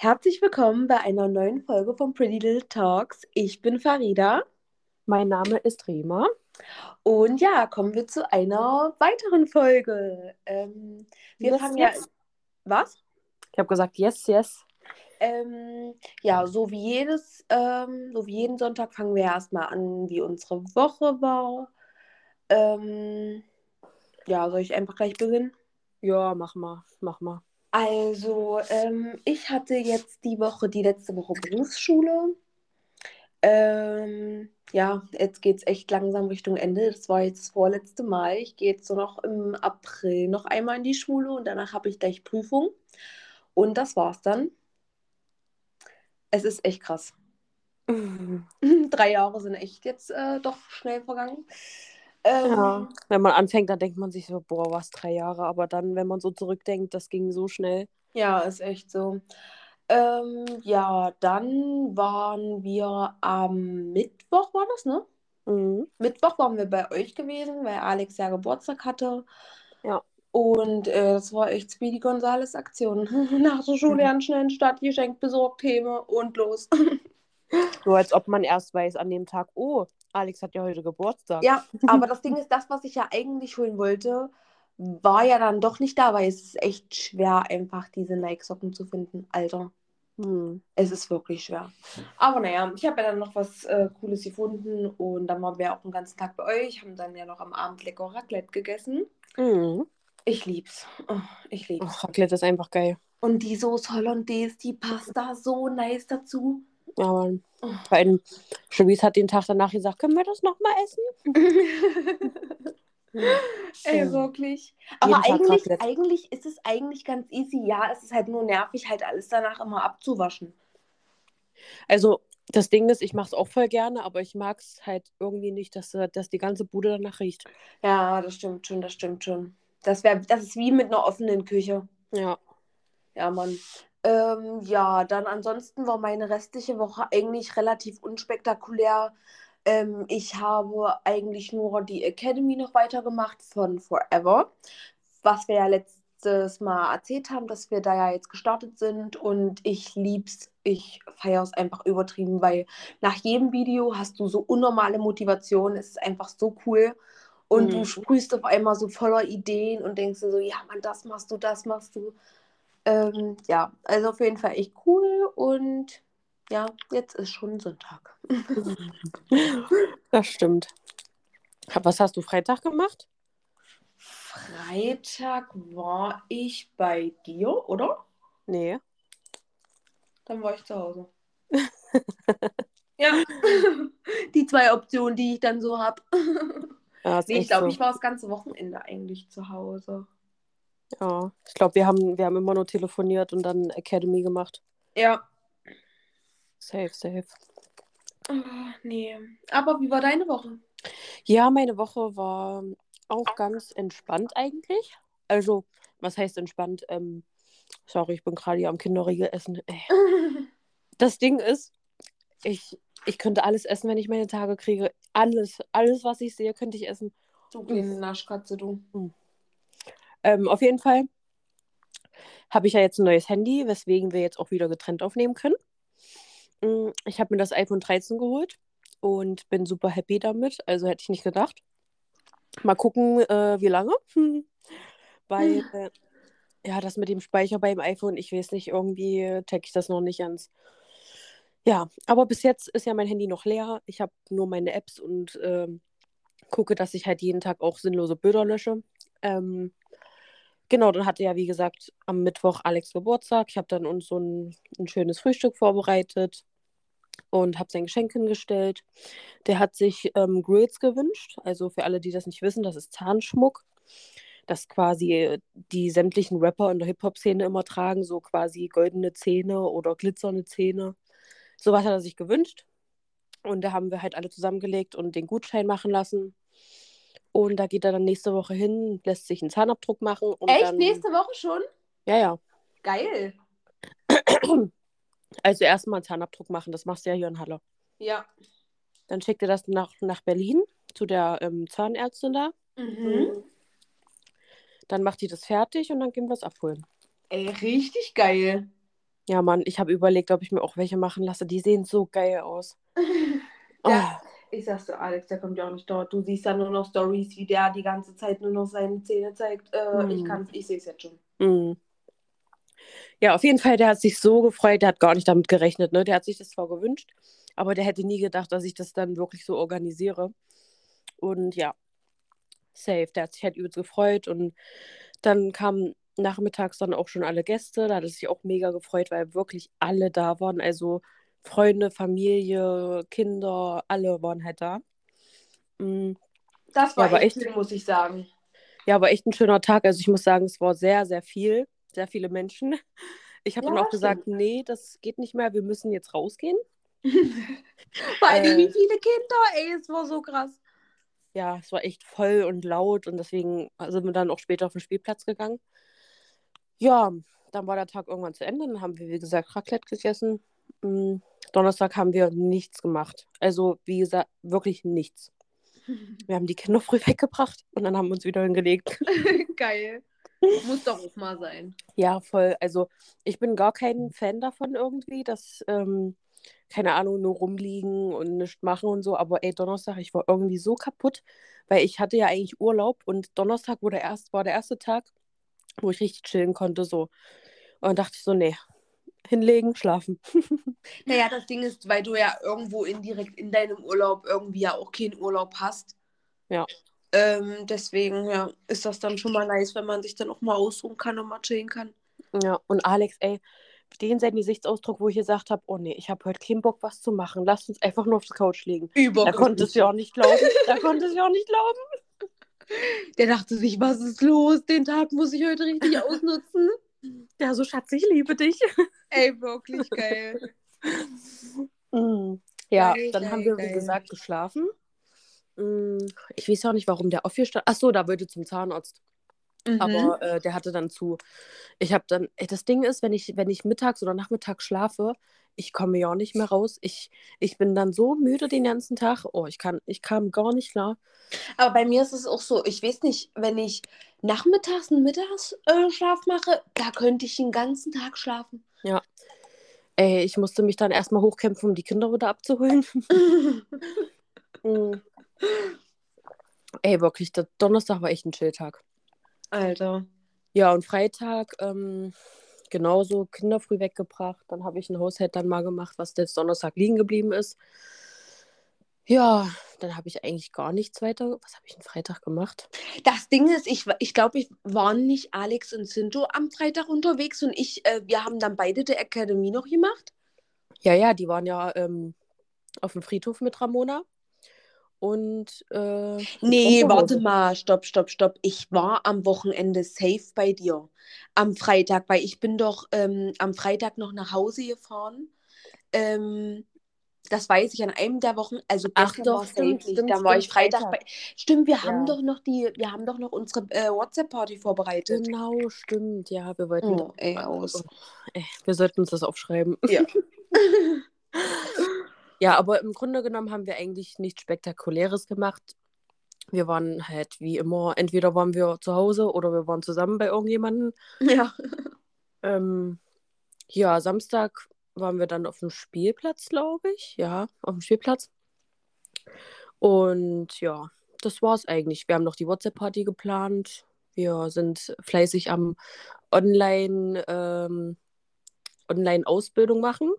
Herzlich willkommen bei einer neuen Folge von Pretty Little Talks. Ich bin Farida. Mein Name ist Rema. Und ja, kommen wir zu einer weiteren Folge. Ähm, wir Yes, fangen yes. ja. Was? Ich habe gesagt, yes, yes. Ähm, ja, so wie jedes, ähm, so wie jeden Sonntag fangen wir erstmal an, wie unsere Woche war. Ähm, ja, soll ich einfach gleich beginnen? Ja, mach mal, mach mal. Also, ähm, ich hatte jetzt die Woche, die letzte Woche Berufsschule. Ähm, ja, jetzt geht es echt langsam Richtung Ende. Das war jetzt das vorletzte Mal. Ich gehe jetzt so noch im April noch einmal in die Schule und danach habe ich gleich Prüfung. Und das war's dann. Es ist echt krass. Drei Jahre sind echt jetzt äh, doch schnell vergangen. Ähm, Ja, wenn man anfängt, dann denkt man sich so, boah, was, drei Jahre. Aber dann, wenn man so zurückdenkt, das ging so schnell. Ja, ist echt so. Ähm, ja, dann waren wir am Mittwoch, war das, ne? Mhm. Mittwoch waren wir bei euch gewesen, weil Alex ja Geburtstag hatte. Ja. Und äh, das war echt Speedy Gonzales Aktion. Nach der Schule Mhm. ein schnell ein Stadtgeschenk besorgt, Häme und los. So als ob man erst weiß an dem Tag, oh, Alex hat ja heute Geburtstag. Ja, aber das Ding ist, das, was ich ja eigentlich holen wollte, war ja dann doch nicht da, weil es ist echt schwer, einfach diese Nike-Socken zu finden. Alter. Hm. Es ist wirklich schwer. Aber naja, ich habe ja dann noch was äh, Cooles gefunden und dann waren wir auch den ganzen Tag bei euch, haben dann ja noch am Abend lecker Raclette gegessen. Mhm. Ich lieb's. Oh, ich lieb's. Ach, Raclette ist einfach geil. Und die Soße Hollandaise, die passt da so nice dazu. Mann. Oh. Allem, Cherise hat den Tag danach gesagt, können wir das nochmal essen? Ey, wirklich. Aber eigentlich, eigentlich ist es eigentlich ganz easy. Ja, es ist halt nur nervig, halt alles danach immer abzuwaschen. Also, das Ding ist, ich mache es auch voll gerne, aber ich mag es halt irgendwie nicht, dass, dass die ganze Bude danach riecht. Ja, das stimmt schon, das stimmt schon. Das wär, das ist wie mit einer offenen Küche. Ja. Ja, Mann. Ähm, ja, dann ansonsten war meine restliche Woche eigentlich relativ unspektakulär. Ähm, ich habe eigentlich nur die Academy noch weitergemacht von Forever, was wir ja letztes Mal erzählt haben, dass wir da ja jetzt gestartet sind und ich lieb's, ich feiere es einfach übertrieben, weil nach jedem Video hast du so unnormale Motivation, es ist einfach so cool und du Mhm. sprühst auf einmal so voller Ideen und denkst dir so, ja, Mann, das machst du, das machst du. Ähm, ja, also auf jeden Fall echt cool und ja, jetzt ist schon Sonntag. Das stimmt. Was hast du Freitag gemacht? Freitag war ich bei dir, oder? Nee. Dann war ich zu Hause. ja, die zwei Optionen, die ich dann so habe. Ja, Nee, ich glaube, so. ich war das ganze Wochenende eigentlich zu Hause. Ja. Ich glaube, wir haben, wir haben immer nur telefoniert und dann Academy gemacht. Ja. Safe, safe. Ah, nee. Aber wie war deine Woche? Ja, meine Woche war auch ganz entspannt eigentlich. Also, was heißt entspannt? Ähm, sorry, ich bin gerade hier am Kinderriegel essen. Ey. Das Ding ist, ich, ich könnte alles essen, wenn ich meine Tage kriege. Alles, alles, was ich sehe, könnte ich essen. Du kleine Naschkatze, du. Ähm, auf jeden Fall habe ich ja jetzt ein neues Handy, weswegen wir jetzt auch wieder getrennt aufnehmen können. Mm, Ich habe mir das iPhone 13 geholt und bin super happy damit. Also hätte ich nicht gedacht. Mal gucken, äh, wie lange. Weil, äh, ja, das mit dem Speicher beim iPhone, ich weiß nicht, irgendwie check ich das noch nicht ganz. Ja, aber bis jetzt ist ja mein Handy noch leer. Ich habe nur meine Apps und ähm, gucke, dass ich halt jeden Tag auch sinnlose Bilder lösche. Ähm, genau, dann hatte ja, wie gesagt, am Mittwoch Alex Geburtstag. Ich habe dann uns so ein, ein schönes Frühstück vorbereitet und habe sein Geschenk hingestellt. Der hat sich ähm, Grills gewünscht. Also für alle, die das nicht wissen, das ist Zahnschmuck. Das quasi die sämtlichen Rapper in der Hip-Hop-Szene immer tragen, so quasi goldene Zähne oder glitzernde Zähne. Sowas hat er sich gewünscht. Und da haben wir halt alle zusammengelegt und den Gutschein machen lassen. Und da geht er dann nächste Woche hin, lässt sich einen Zahnabdruck machen. Echt? dann, Nächste Woche schon? Ja, ja. Geil. Also erstmal einen Zahnabdruck machen, das machst du ja hier in Halle. Ja. Dann schickt er das nach, nach Berlin zu der ähm, Zahnärztin da. Mhm. Dann macht die das fertig und dann gehen wir es abholen. Ey, richtig geil. Ja, Mann, ich habe überlegt, ob ich mir auch welche machen lasse. Die sehen so geil aus. Ja, ich sag's dir, Alex, der kommt ja auch nicht dort. Du siehst dann nur noch Stories, wie der die ganze Zeit nur noch seine Zähne zeigt. Äh, Hm. Ich kann's, ich sehe es jetzt schon. Mhm. Ja, auf jeden Fall, der hat sich so gefreut, der hat gar nicht damit gerechnet, ne? Der hat sich das zwar gewünscht, aber der hätte nie gedacht, dass ich das dann wirklich so organisiere. Und ja, safe, der hat sich halt übelst gefreut und dann kamen nachmittags dann auch schon alle Gäste, da hat er sich auch mega gefreut, weil wirklich alle da waren, also Freunde, Familie, Kinder, alle waren halt da. Mm, Das Ja, war aber echt schön, muss ich sagen. Ja, aber echt ein schöner Tag. Also ich muss sagen, es war sehr, sehr viel, sehr viele Menschen. Ich habe Ja, dann auch stimmt. gesagt, nee, das geht nicht mehr, wir müssen jetzt rausgehen. Vor allem, Äh. wie viele Kinder, ey, es war so krass. Ja, es war echt voll und laut und deswegen sind wir dann auch später auf den Spielplatz gegangen. Ja, dann war der Tag irgendwann zu Ende. Dann haben wir, wie gesagt, Raclette gegessen. Mm, Donnerstag haben wir nichts gemacht. Also, wie gesagt, wirklich nichts. Wir haben die Kinder früh weggebracht und dann haben wir uns wieder hingelegt. Geil. Muss doch auch mal sein. Ja, voll. Also ich bin gar kein Fan davon irgendwie, dass, ähm, keine Ahnung, nur rumliegen und nichts machen und so. Aber ey, Donnerstag, ich war irgendwie so kaputt, weil ich hatte ja eigentlich Urlaub und Donnerstag war der, erst, war der erste Tag, wo ich richtig chillen konnte, so. Und dachte ich so, nee, hinlegen, schlafen. Naja, das Ding ist, weil du ja irgendwo indirekt in deinem Urlaub irgendwie ja auch keinen Urlaub hast. Ja. Ähm, deswegen, ja, ist das dann schon mal nice, wenn man sich dann auch mal ausruhen kann und mal chillen kann. Ja, und Alex, ey, den sein Gesichtsausdruck, wo ich gesagt habe, oh nee, ich habe heute keinen Bock, was zu machen. Lass uns einfach nur auf der Couch liegen. Da konnte es ja auch nicht glauben. Da konnte es ja auch nicht glauben. Der dachte sich, was ist los? Den Tag muss ich heute richtig ausnutzen. Ja, so Schatz, ich liebe dich. Ey, wirklich geil. Mm. Ja, Geil, dann geil, haben wir, wie geil. gesagt, geschlafen. Mm, Ich weiß auch nicht, warum der aufgestanden Ach so, da wollte zum Zahnarzt. Mhm. Aber äh, der hatte dann zu. Ich habe dann, ey, das Ding ist, wenn ich, wenn ich mittags oder nachmittags schlafe, ich komme ja auch nicht mehr raus. Ich, ich bin dann so müde den ganzen Tag. Oh, ich kann, ich kam gar nicht klar. Aber bei mir ist es auch so, ich weiß nicht, wenn ich nachmittags einen Mittagsschlaf mache, da könnte ich den ganzen Tag schlafen. Ey, ich musste mich dann erstmal hochkämpfen, um die Kinder wieder abzuholen. Mm. Ey, wirklich, der Donnerstag war echt ein Chilltag. Alter. Ja, und Freitag ähm, genauso Kinder früh weggebracht. Dann habe ich einen Haushalt dann mal gemacht, was jetzt Donnerstag liegen geblieben ist. Ja, dann habe ich eigentlich gar nichts weiter. Was habe ich am Freitag gemacht? Das Ding ist, ich, ich glaube, ich waren nicht Alex und Sinto am Freitag unterwegs und ich, äh, wir haben dann beide der Akademie noch gemacht. Ja, ja, die waren ja ähm, auf dem Friedhof mit Ramona. Und äh, Nee, warte mal, stopp, stopp, stopp. Ich war am Wochenende safe bei dir. Am Freitag, weil ich bin doch ähm, am Freitag noch nach Hause gefahren. Ähm, das weiß ich an einem der Wochen. Also Ach doch, war stimmt, nicht. stimmt, Da war stimmt, ich Freitag, Freitag. bei. Stimmt, wir haben Ja. doch noch die, wir haben doch noch unsere äh, WhatsApp-Party vorbereitet. genau, stimmt. Ja, wir wollten. Oh, ey, aus. Ey, wir sollten uns das aufschreiben. Ja. Ja, aber im Grunde genommen haben wir eigentlich nichts Spektakuläres gemacht. Wir waren halt wie immer, entweder waren wir zu Hause oder wir waren zusammen bei irgendjemandem. ja. Ähm, ja, Samstag waren wir dann auf dem Spielplatz, glaube ich. Ja, auf dem Spielplatz. Und ja, das war's eigentlich. Wir haben noch die WhatsApp-Party geplant. Wir sind fleißig am Online, ähm, Online-Ausbildung machen.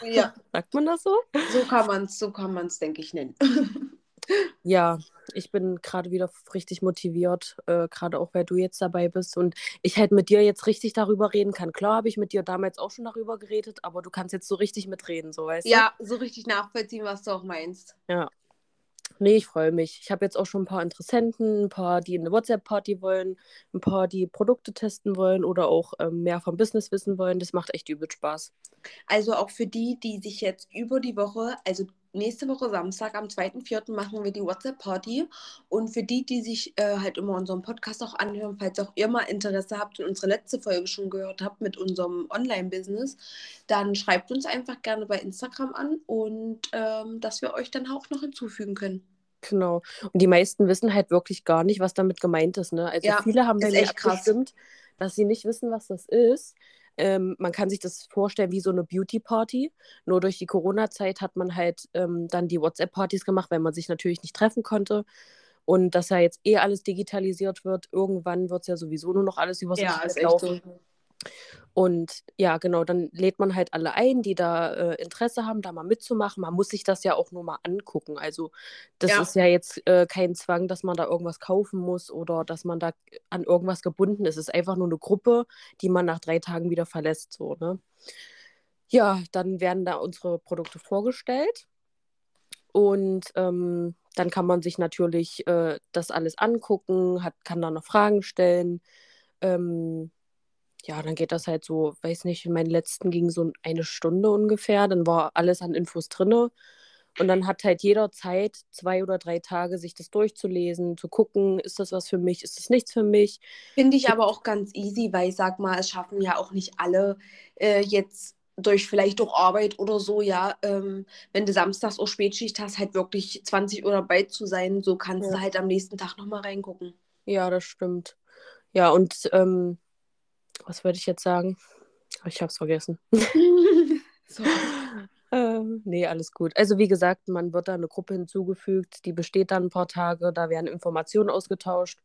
Ja, Sagt man das so? so kann man es, so kann man es, denke ich, nennen. Ja, ich bin gerade wieder richtig motiviert, äh, gerade auch weil du jetzt dabei bist und ich halt mit dir jetzt richtig darüber reden kann. Klar habe ich mit dir damals auch schon darüber geredet, aber du kannst jetzt so richtig mitreden, so weißt Ja, so richtig nachvollziehen, was du auch meinst. du? Ja. Nee, ich freue mich. Ich habe jetzt auch schon ein paar Interessenten, ein paar, die eine WhatsApp-Party wollen, ein paar, die Produkte testen wollen oder auch ähm, mehr vom Business wissen wollen. Das macht echt übel Spaß. Also auch für die, die sich jetzt über die Woche, also nächste Woche Samstag am 2.4. machen wir die WhatsApp-Party. Und für die, die sich äh, halt immer unseren Podcast auch anhören, falls auch ihr mal Interesse habt und unsere letzte Folge schon gehört habt mit unserem Online-Business, dann schreibt uns einfach gerne bei Instagram an und ähm, dass wir euch dann auch noch hinzufügen können. Genau. Und die meisten wissen halt wirklich gar nicht, was damit gemeint ist. Ne? Also Ja, viele haben mir echt krass. dass sie nicht wissen, was das ist. Ähm, man kann sich das vorstellen wie so eine Beauty-Party. Nur durch die Corona-Zeit hat man halt ähm, dann die WhatsApp-Partys gemacht, weil man sich natürlich nicht treffen konnte. Und dass ja jetzt eh alles digitalisiert wird, irgendwann wird es ja sowieso nur noch alles übers Ja, laufen. so. Und ja, genau, dann lädt man halt alle ein, die da äh, Interesse haben, da mal mitzumachen. Man muss sich das ja auch nur mal angucken. Also das Ja. ist ja jetzt äh, kein Zwang, dass man da irgendwas kaufen muss oder dass man da an irgendwas gebunden ist. Es ist einfach nur eine Gruppe, die man nach drei Tagen wieder verlässt. So, ne? Ja, dann werden da unsere Produkte vorgestellt. Und ähm, dann kann man sich natürlich äh, das alles angucken, hat, kann da noch Fragen stellen. Ähm, ja, dann geht das halt so, weiß nicht, in meinen letzten ging so eine Stunde ungefähr. Dann war alles an Infos drinne. Und dann hat halt jeder Zeit, zwei oder drei Tage, sich das durchzulesen, zu gucken, ist das was für mich, ist das nichts für mich. Finde ich aber auch ganz easy, weil ich sag mal, es schaffen ja auch nicht alle äh, jetzt durch vielleicht auch Arbeit oder so, ja, ähm, wenn du samstags auch Spätschicht hast, halt wirklich 20 Uhr dabei zu sein, so kannst Ja. du halt am nächsten Tag nochmal reingucken. Ja, das stimmt. Ja, und ähm, was wollte ich jetzt sagen? Ich hab's vergessen. so. Ähm, nee, alles gut. Also wie gesagt, man wird da eine Gruppe hinzugefügt, die besteht dann ein paar Tage, da werden Informationen ausgetauscht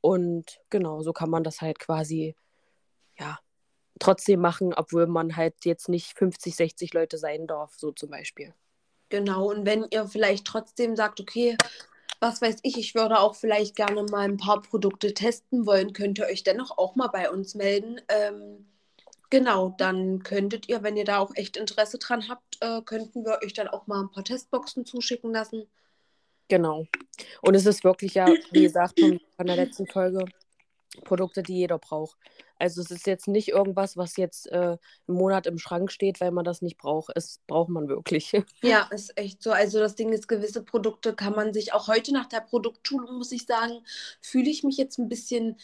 und genau, so kann man das halt quasi, ja, trotzdem machen, obwohl man halt jetzt nicht 50, 60 Leute sein darf, so zum Beispiel. Genau, und wenn ihr vielleicht trotzdem sagt, okay, was weiß ich, ich würde auch vielleicht gerne mal ein paar Produkte testen wollen, könnt ihr euch dennoch auch mal bei uns melden. Ähm, genau, dann könntet ihr, wenn ihr da auch echt Interesse dran habt, äh, könnten wir euch dann auch mal ein paar Testboxen zuschicken lassen. Genau. Und es ist wirklich ja, wie gesagt, von, von der letzten Folge, Produkte, die jeder braucht. Also es ist jetzt nicht irgendwas, was jetzt äh, einen Monat im Schrank steht, weil man das nicht braucht. Es braucht man wirklich. Ja, ist echt so. Also das Ding ist, gewisse Produkte kann man sich auch heute nach der Produktschulung, muss ich sagen, fühle ich mich jetzt ein bisschen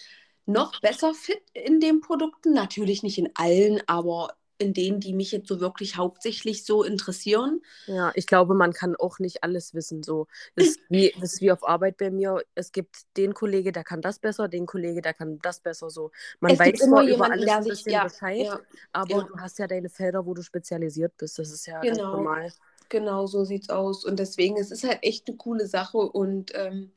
noch besser fit in den Produkten. Natürlich nicht in allen, aber in denen, die mich jetzt so wirklich hauptsächlich so interessieren. Ja, ich glaube, man kann auch nicht alles wissen. So, das ist wie, das ist wie auf Arbeit bei mir. Es gibt den Kollege, der kann das besser, den Kollege, der kann das besser. So, man Es weiß immer über alles ein sich- bisschen ja, Bescheid, ja, aber ja. du hast ja deine Felder, wo du spezialisiert bist. Das ist ja ganz Genau. normal. Genau so sieht's aus. Und deswegen, es ist halt echt eine coole Sache. Und ähm,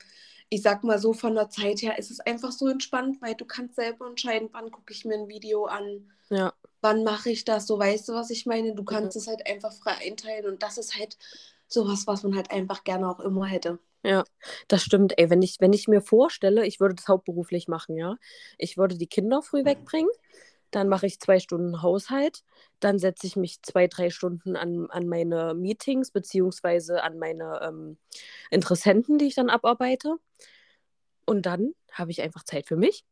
ich sag mal so, von der Zeit her ist es einfach so entspannt, weil du kannst selber entscheiden, wann gucke ich mir ein Video an, Ja, wann mache ich das, so weißt du, was ich meine? Du kannst es halt einfach frei einteilen und das ist halt sowas, was man halt einfach gerne auch immer hätte. ja, das stimmt. Ey, wenn ich, wenn ich mir vorstelle, ich würde das hauptberuflich machen, ja. Ich würde die Kinder früh wegbringen, dann mache ich zwei Stunden Haushalt, dann setze ich mich zwei, drei Stunden an, an meine Meetings beziehungsweise an meine ähm, Interessenten, die ich dann abarbeite. Und dann habe ich einfach Zeit für mich.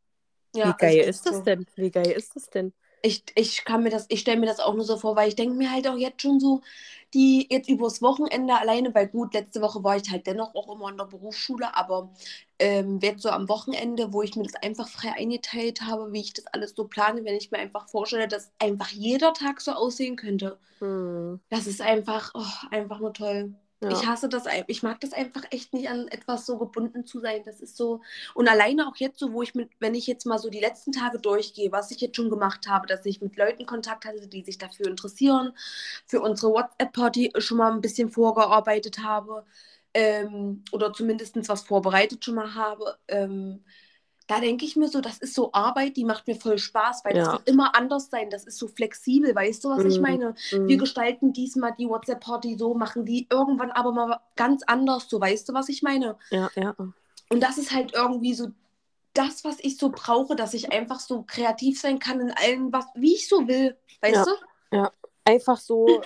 Ja, Wie geil echt ist das so. denn? Wie geil ist das denn? Ich, ich kann mir das, ich stelle mir das auch nur so vor, weil ich denke mir halt auch jetzt schon so, die jetzt übers Wochenende alleine, weil gut, letzte Woche war ich halt dennoch auch immer in der Berufsschule, aber ähm, jetzt so am Wochenende, wo ich mir das einfach frei eingeteilt habe, wie ich das alles so plane, wenn ich mir einfach vorstelle, dass einfach jeder Tag so aussehen könnte. Hm, Das ist einfach, oh, einfach nur toll. Ja. Ich hasse das, ich mag das einfach echt nicht, an etwas so gebunden zu sein. Das ist so. Und alleine auch jetzt so, wo ich mit, wenn ich jetzt mal so die letzten Tage durchgehe, was ich jetzt schon gemacht habe, dass ich mit Leuten Kontakt hatte, die sich dafür interessieren, für unsere WhatsApp-Party schon mal ein bisschen vorgearbeitet habe, ähm, oder zumindest was vorbereitet schon mal habe, ähm, da denke ich mir so, das ist so Arbeit, die macht mir voll Spaß, weil das Ja. wird immer anders sein. Das ist so flexibel, weißt du, was ich Mhm. meine? Wir Hm, gestalten diesmal die WhatsApp-Party so, machen die irgendwann aber mal ganz anders, so weißt du, was ich meine? ja, ja. Und das ist halt irgendwie so das, was ich so brauche, dass ich einfach so kreativ sein kann in allem, was, wie ich so will, weißt Ja. du? Einfach so,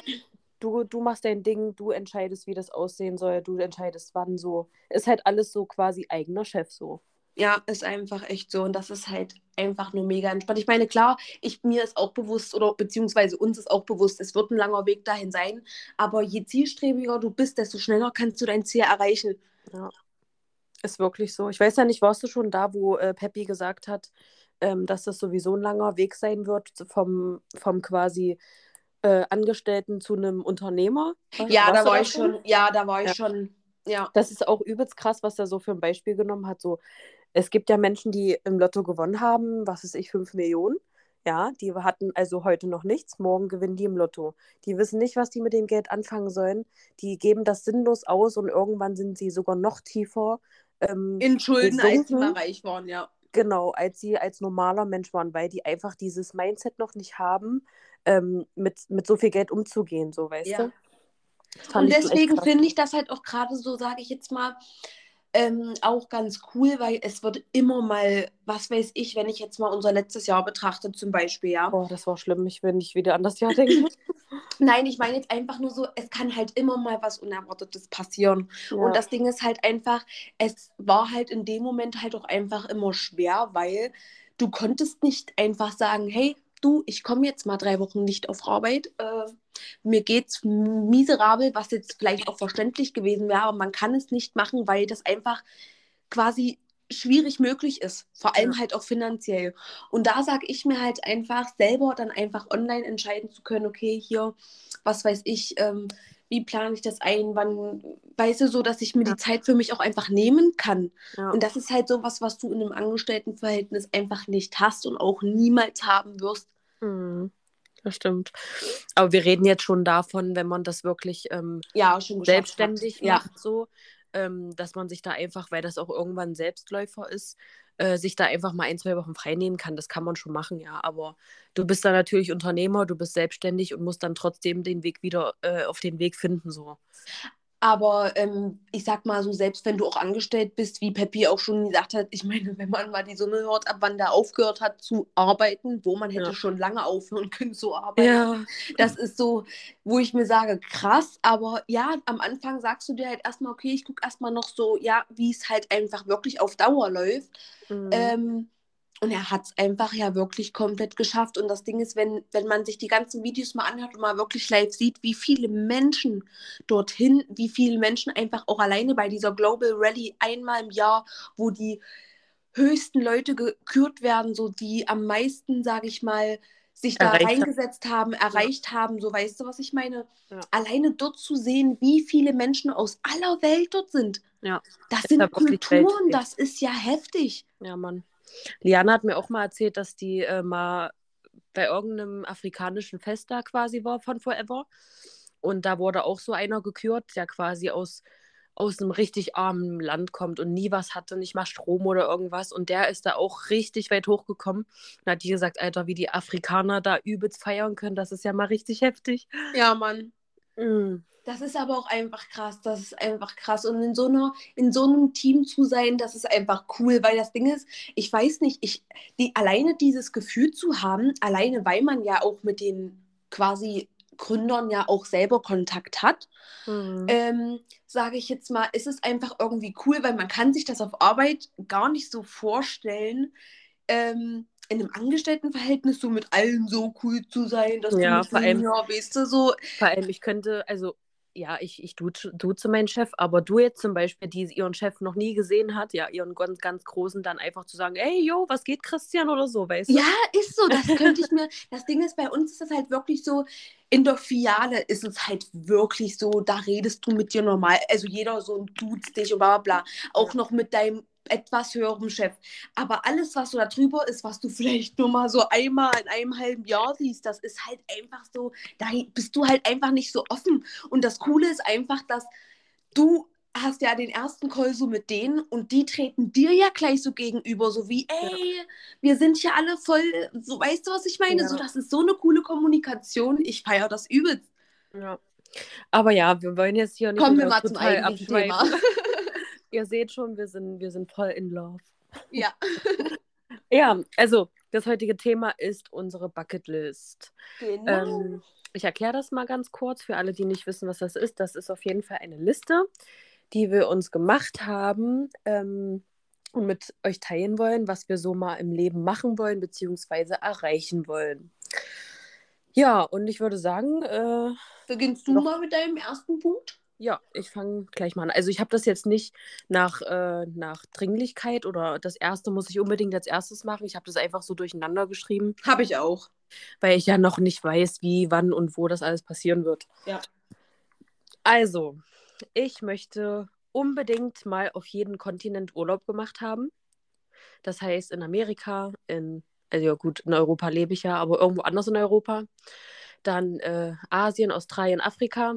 du, du machst dein Ding, du entscheidest, wie das aussehen soll, du entscheidest, wann so. Ist halt alles so quasi eigener Chef so. Ja, ist einfach echt so. Und das ist halt einfach nur mega entspannt. Ich meine, klar, ich, mir ist auch bewusst, oder beziehungsweise uns ist auch bewusst, es wird ein langer Weg dahin sein. Aber je zielstrebiger du bist, desto schneller kannst du dein Ziel erreichen. Ist wirklich so. Ich weiß ja nicht, warst du schon da, wo äh, Peppi gesagt hat, ähm, dass das sowieso ein langer Weg sein wird, vom, vom quasi äh, Angestellten zu einem Unternehmer? Ja, warst da war ich schon, ja, da war ich Ja. schon, ja. Das ist auch übelst krass, was er so für ein Beispiel genommen hat. So, es gibt ja Menschen, die im Lotto gewonnen haben, was weiß ich, 5 Millionen. Ja, die hatten also heute noch nichts, morgen gewinnen die im Lotto. Die wissen nicht, was die mit dem Geld anfangen sollen. Die geben das sinnlos aus und irgendwann sind sie sogar noch tiefer. Ähm, In Schulden, als sie mal reich waren, ja. Genau, als sie als normaler Mensch waren, weil die einfach dieses Mindset noch nicht haben, ähm, mit, mit so viel Geld umzugehen, so weißt Ja. du? Und deswegen finde ich das halt auch gerade so, sage ich jetzt mal, ähm, auch ganz cool, weil es wird immer mal, was weiß ich, wenn ich jetzt mal unser letztes Jahr betrachte zum Beispiel, ja. Boah, das war schlimm. Ich will nicht wieder an das Jahr denken. Nein, ich meine jetzt einfach nur so, es kann halt immer mal was Unerwartetes passieren. Ja. Und das Ding ist halt einfach, es war halt in dem Moment halt auch einfach immer schwer, weil du konntest nicht einfach sagen, hey, du, ich komme jetzt mal drei Wochen nicht auf Arbeit. Äh, mir geht's miserabel, was jetzt vielleicht auch verständlich gewesen wäre, aber man kann es nicht machen, weil das einfach quasi schwierig möglich ist, vor allem Ja. halt auch finanziell. Und da sage ich mir halt einfach selber dann einfach online entscheiden zu können, okay, hier, was weiß ich, ähm, wie plane ich das ein, wann, weißt du, so, dass ich mir Ja. die Zeit für mich auch einfach nehmen kann. Ja. Und das ist halt so was, was du in einem Angestelltenverhältnis einfach nicht hast und auch niemals haben wirst. Mhm. Das stimmt. Aber wir reden jetzt schon davon, wenn man das wirklich ähm, Ja, selbstständig hat. Ja. macht, so, ähm, dass man sich da einfach, weil das auch irgendwann Selbstläufer ist, äh, sich da einfach mal ein, zwei Wochen frei nehmen kann. Das kann man schon machen, ja. Aber du bist da natürlich Unternehmer, du bist selbstständig und musst dann trotzdem den Weg wieder äh, auf den Weg finden, so. Aber ähm, ich sag mal so, selbst wenn du auch angestellt bist, wie Peppi auch schon gesagt hat, ich meine, wenn man mal die Summe hört, ab wann der aufgehört hat zu arbeiten, wo man hätte Ja. schon lange aufhören können zu arbeiten. Ja. Das ist so, wo ich mir sage, krass, aber ja, am Anfang sagst du dir halt erstmal, okay, ich gucke erstmal noch so, ja, wie es halt einfach wirklich auf Dauer läuft. Mhm. Ähm, und er hat es einfach ja wirklich komplett geschafft. Und das Ding ist, wenn, wenn man sich die ganzen Videos mal anhört und mal wirklich live sieht, wie viele Menschen dorthin, wie viele Menschen einfach auch alleine bei dieser Global Rally einmal im Jahr, wo die höchsten Leute gekürt werden, so die am meisten, sage ich mal, sich da Erreicht haben. reingesetzt haben, erreicht haben, so weißt du, was ich meine? Ja. Alleine dort zu sehen, wie viele Menschen aus aller Welt dort sind. Ja. Das Ist sind ja wirklich Kulturen, das ist ja heftig. Ja, Mann. Liana hat mir auch mal erzählt, dass die äh, mal bei irgendeinem afrikanischen Fest da quasi war von Forever. Und da wurde auch so einer gekürt, der quasi aus, aus einem richtig armen Land kommt und nie was hatte, nicht mal Strom oder irgendwas. Und der ist da auch richtig weit hochgekommen. Und hat die gesagt, Alter, wie die Afrikaner da übelst feiern können, das ist ja mal richtig heftig. Ja, Mann. Mhm. Das ist aber auch einfach krass. Das ist einfach krass. Und in so einer, in so einem Team zu sein, das ist einfach cool, weil das Ding ist, ich weiß nicht, ich, die, alleine dieses Gefühl zu haben, alleine weil man ja auch mit den quasi Gründern ja auch selber Kontakt hat, Mhm. ähm, sage ich jetzt mal, ist es einfach irgendwie cool, weil man kann sich das auf Arbeit gar nicht so vorstellen, ähm, in einem Angestelltenverhältnis so mit allen so cool zu sein, dass Ja, du nicht vor allem- ja, weißt du, so, Vor allem, ich könnte, also ja, ich, ich duze, duze meinen Chef, aber du jetzt zum Beispiel, die ihren Chef noch nie gesehen hat, ja, ihren ganz, ganz großen, dann einfach zu sagen, ey, yo, was geht, Christian oder so, weißt du? Ja, ist so. Das könnte ich mir. Das Ding ist, bei uns ist das halt wirklich so. In der Filiale ist es halt wirklich so, da redest du mit dir normal. Also jeder so duzt dich und bla bla bla. Auch Ja. noch mit deinem etwas höherem Chef. Aber alles, was so da drüber ist, was du vielleicht nur mal so einmal in einem halben Jahr siehst, das ist halt einfach so, da bist du halt einfach nicht so offen. Und das Coole ist einfach, dass du hast ja den ersten Call so mit denen und die treten dir ja gleich so gegenüber, so wie, ey, wir sind hier alle voll, so weißt du, was ich meine? Ja. So, das ist so eine coole Kommunikation. Ich feiere das übelst. Ja. Aber ja, wir wollen jetzt hier nicht Kommen wir mal zum eigentlichen Thema. Ihr seht schon, wir sind, wir sind voll in love. Ja, Ja, also das heutige Thema ist unsere Bucketlist. genau. Ähm, ich erkläre das mal ganz kurz für alle, die nicht wissen, was das ist. Das ist auf jeden Fall eine Liste, die wir uns gemacht haben ähm, und mit euch teilen wollen, was wir so mal im Leben machen wollen bzw. erreichen wollen. Ja, und ich würde sagen, äh, Beginnst du mal mit deinem ersten Punkt? Ja, ich fange gleich mal an. Also ich habe das jetzt nicht nach, äh, nach Dringlichkeit oder das erste muss ich unbedingt als erstes machen. Ich habe das einfach so durcheinander geschrieben, Habe ich auch. weil ich ja noch nicht weiß, wie, wann und wo das alles passieren wird. Ja. Also, ich möchte unbedingt mal auf jeden Kontinent Urlaub gemacht haben. Das heißt in Amerika, in Also ja gut, in Europa lebe ich ja, aber irgendwo anders in Europa. Dann äh, Asien, Australien, Afrika.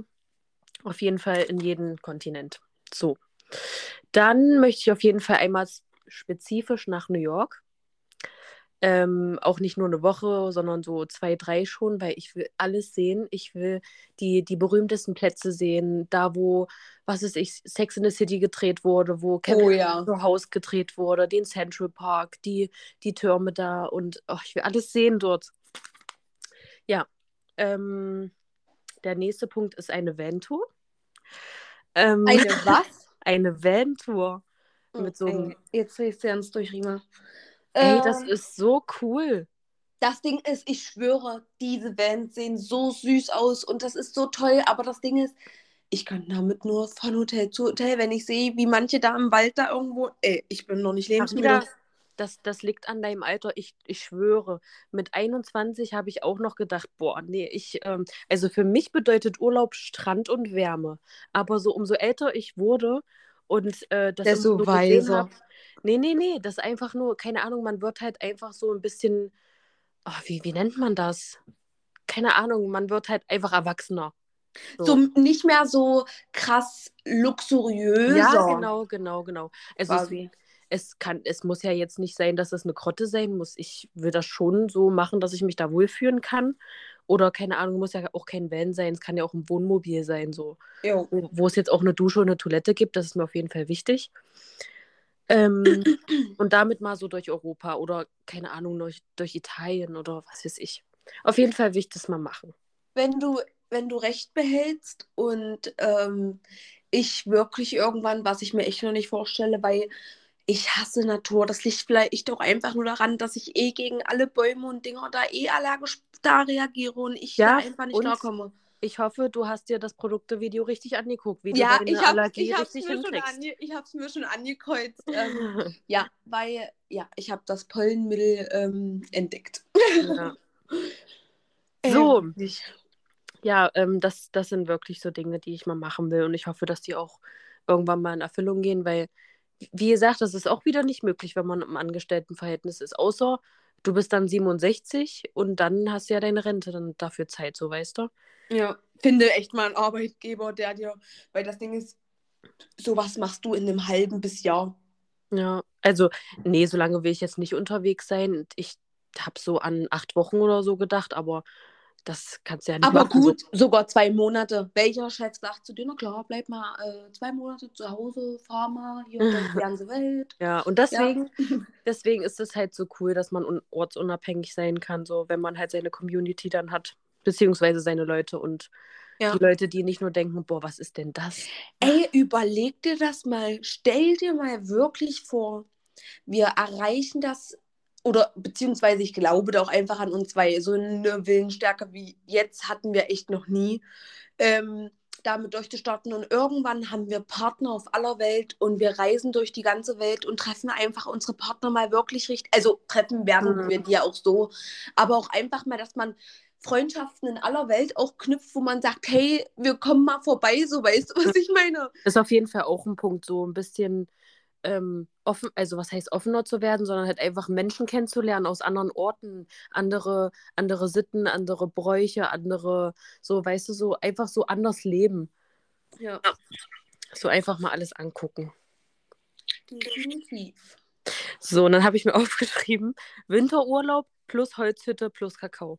Auf jeden Fall in jeden Kontinent. So. Dann möchte ich auf jeden Fall einmal spezifisch nach New York. Ähm, auch nicht nur eine Woche, sondern so zwei, drei schon, weil ich will alles sehen. Ich will die, die berühmtesten Plätze sehen, da wo, was ist ich, Sex in the City gedreht wurde, wo Kevin Oh ja. House gedreht wurde, den Central Park, die, die Türme da und oh, ich will alles sehen dort. Ja. Ähm, der nächste Punkt ist eine Van-Tour. Ähm, Eine was? eine Van-Tour. Mit so einem- Jetzt drehst du ernst durch, Rima. Ey, das Ähm, ist so cool. Das Ding ist, ich schwöre, diese Vans sehen so süß aus und das ist so toll, aber das Ding ist, ich kann damit nur von Hotel zu Hotel, wenn ich sehe, wie manche da im Wald da irgendwo, ey, ich bin noch nicht lebensmüde. Das, das liegt an deinem Alter, ich, ich schwöre. Mit 21 habe ich auch noch gedacht, boah, nee, ich, ähm, also für mich bedeutet Urlaub Strand und Wärme. Aber so umso älter ich wurde und äh, das Desto so weiser. hab, nee, nee, nee, das ist einfach nur, keine Ahnung, man wird halt einfach so ein bisschen, ah, wie, wie nennt man das? Keine Ahnung, man wird halt einfach erwachsener. So nicht mehr so krass luxuriöser. Ja, genau, genau, genau. Also es. Es kann, es muss ja jetzt nicht sein, dass es eine Grotte sein muss. Ich will das schon so machen, dass ich mich da wohlfühlen kann. Oder keine Ahnung, muss ja auch kein Van sein, es kann ja auch ein Wohnmobil sein, so. Jo. Wo, es jetzt auch eine Dusche und eine Toilette gibt, das ist mir auf jeden Fall wichtig. Ähm, und damit mal so durch Europa oder keine Ahnung, durch, durch Italien oder was weiß ich. Auf jeden Fall will ich das mal machen. Wenn du, wenn du recht behältst und ähm, ich wirklich irgendwann, was ich mir echt noch nicht vorstelle, weil ich hasse Natur. Das liegt vielleicht auch einfach nur daran, dass ich eh gegen alle Bäume und Dinger da eh allergisch da reagiere und ich Ja, da einfach nicht klarkomme. Ich hoffe, du hast dir das Produktevideo richtig angeguckt, wie Ja, du deine ich habe Allergie ich richtig mir, schon hinkriegst. ich hab's mir schon angekreuzt. Ähm, ja, weil ja, ich habe das Pollenmittel ähm, entdeckt. Ja. So. Nicht. Ja, ähm, das, das sind wirklich so Dinge, die ich mal machen will. Und ich hoffe, dass die auch irgendwann mal in Erfüllung gehen, weil, wie gesagt, das ist auch wieder nicht möglich, wenn man im Angestelltenverhältnis ist. Außer du bist dann 67 und dann hast du ja deine Rente dann dafür Zeit, so weißt du. Ja, finde echt mal einen Arbeitgeber, der dir, weil das Ding ist, sowas machst du in einem halben bis Jahr. Ja, also, nee, so lange will ich jetzt nicht unterwegs sein. Ich habe so an acht Wochen oder so gedacht, aber das kannst du ja nicht Aber machen. gut, sogar zwei Monate. Welcher Chef sagt zu dir, na klar, bleib mal äh, zwei Monate zu Hause, fahr mal hier durch die ganze Welt. Ja, und deswegen, deswegen ist es halt so cool, dass man un ortsunabhängig sein kann, so wenn man halt seine Community dann hat, beziehungsweise seine Leute und Ja. die Leute, die nicht nur denken, boah, was ist denn das? Ey, überleg dir das mal. Stell dir mal wirklich vor, wir erreichen das, oder beziehungsweise ich glaube da auch einfach an uns, weil so eine Willensstärke wie jetzt hatten wir echt noch nie, ähm, damit durchzustarten. Und irgendwann haben wir Partner auf aller Welt und wir reisen durch die ganze Welt und treffen einfach unsere Partner mal wirklich richtig. Also treffen werden Mhm. wir die ja auch so, aber auch einfach mal, dass man Freundschaften in aller Welt auch knüpft, wo man sagt, hey, wir kommen mal vorbei, so weißt du, was ich meine? Ist auf jeden Fall auch ein Punkt, so ein bisschen ähm, offen, also was heißt offener zu werden, sondern halt einfach Menschen kennenzulernen aus anderen Orten, andere, andere Sitten, andere Bräuche, andere, so, weißt du, so einfach so anders leben. Ja, So einfach mal alles angucken. definitiv. So, und dann habe ich mir aufgeschrieben, Winterurlaub plus Holzhütte plus Kakao.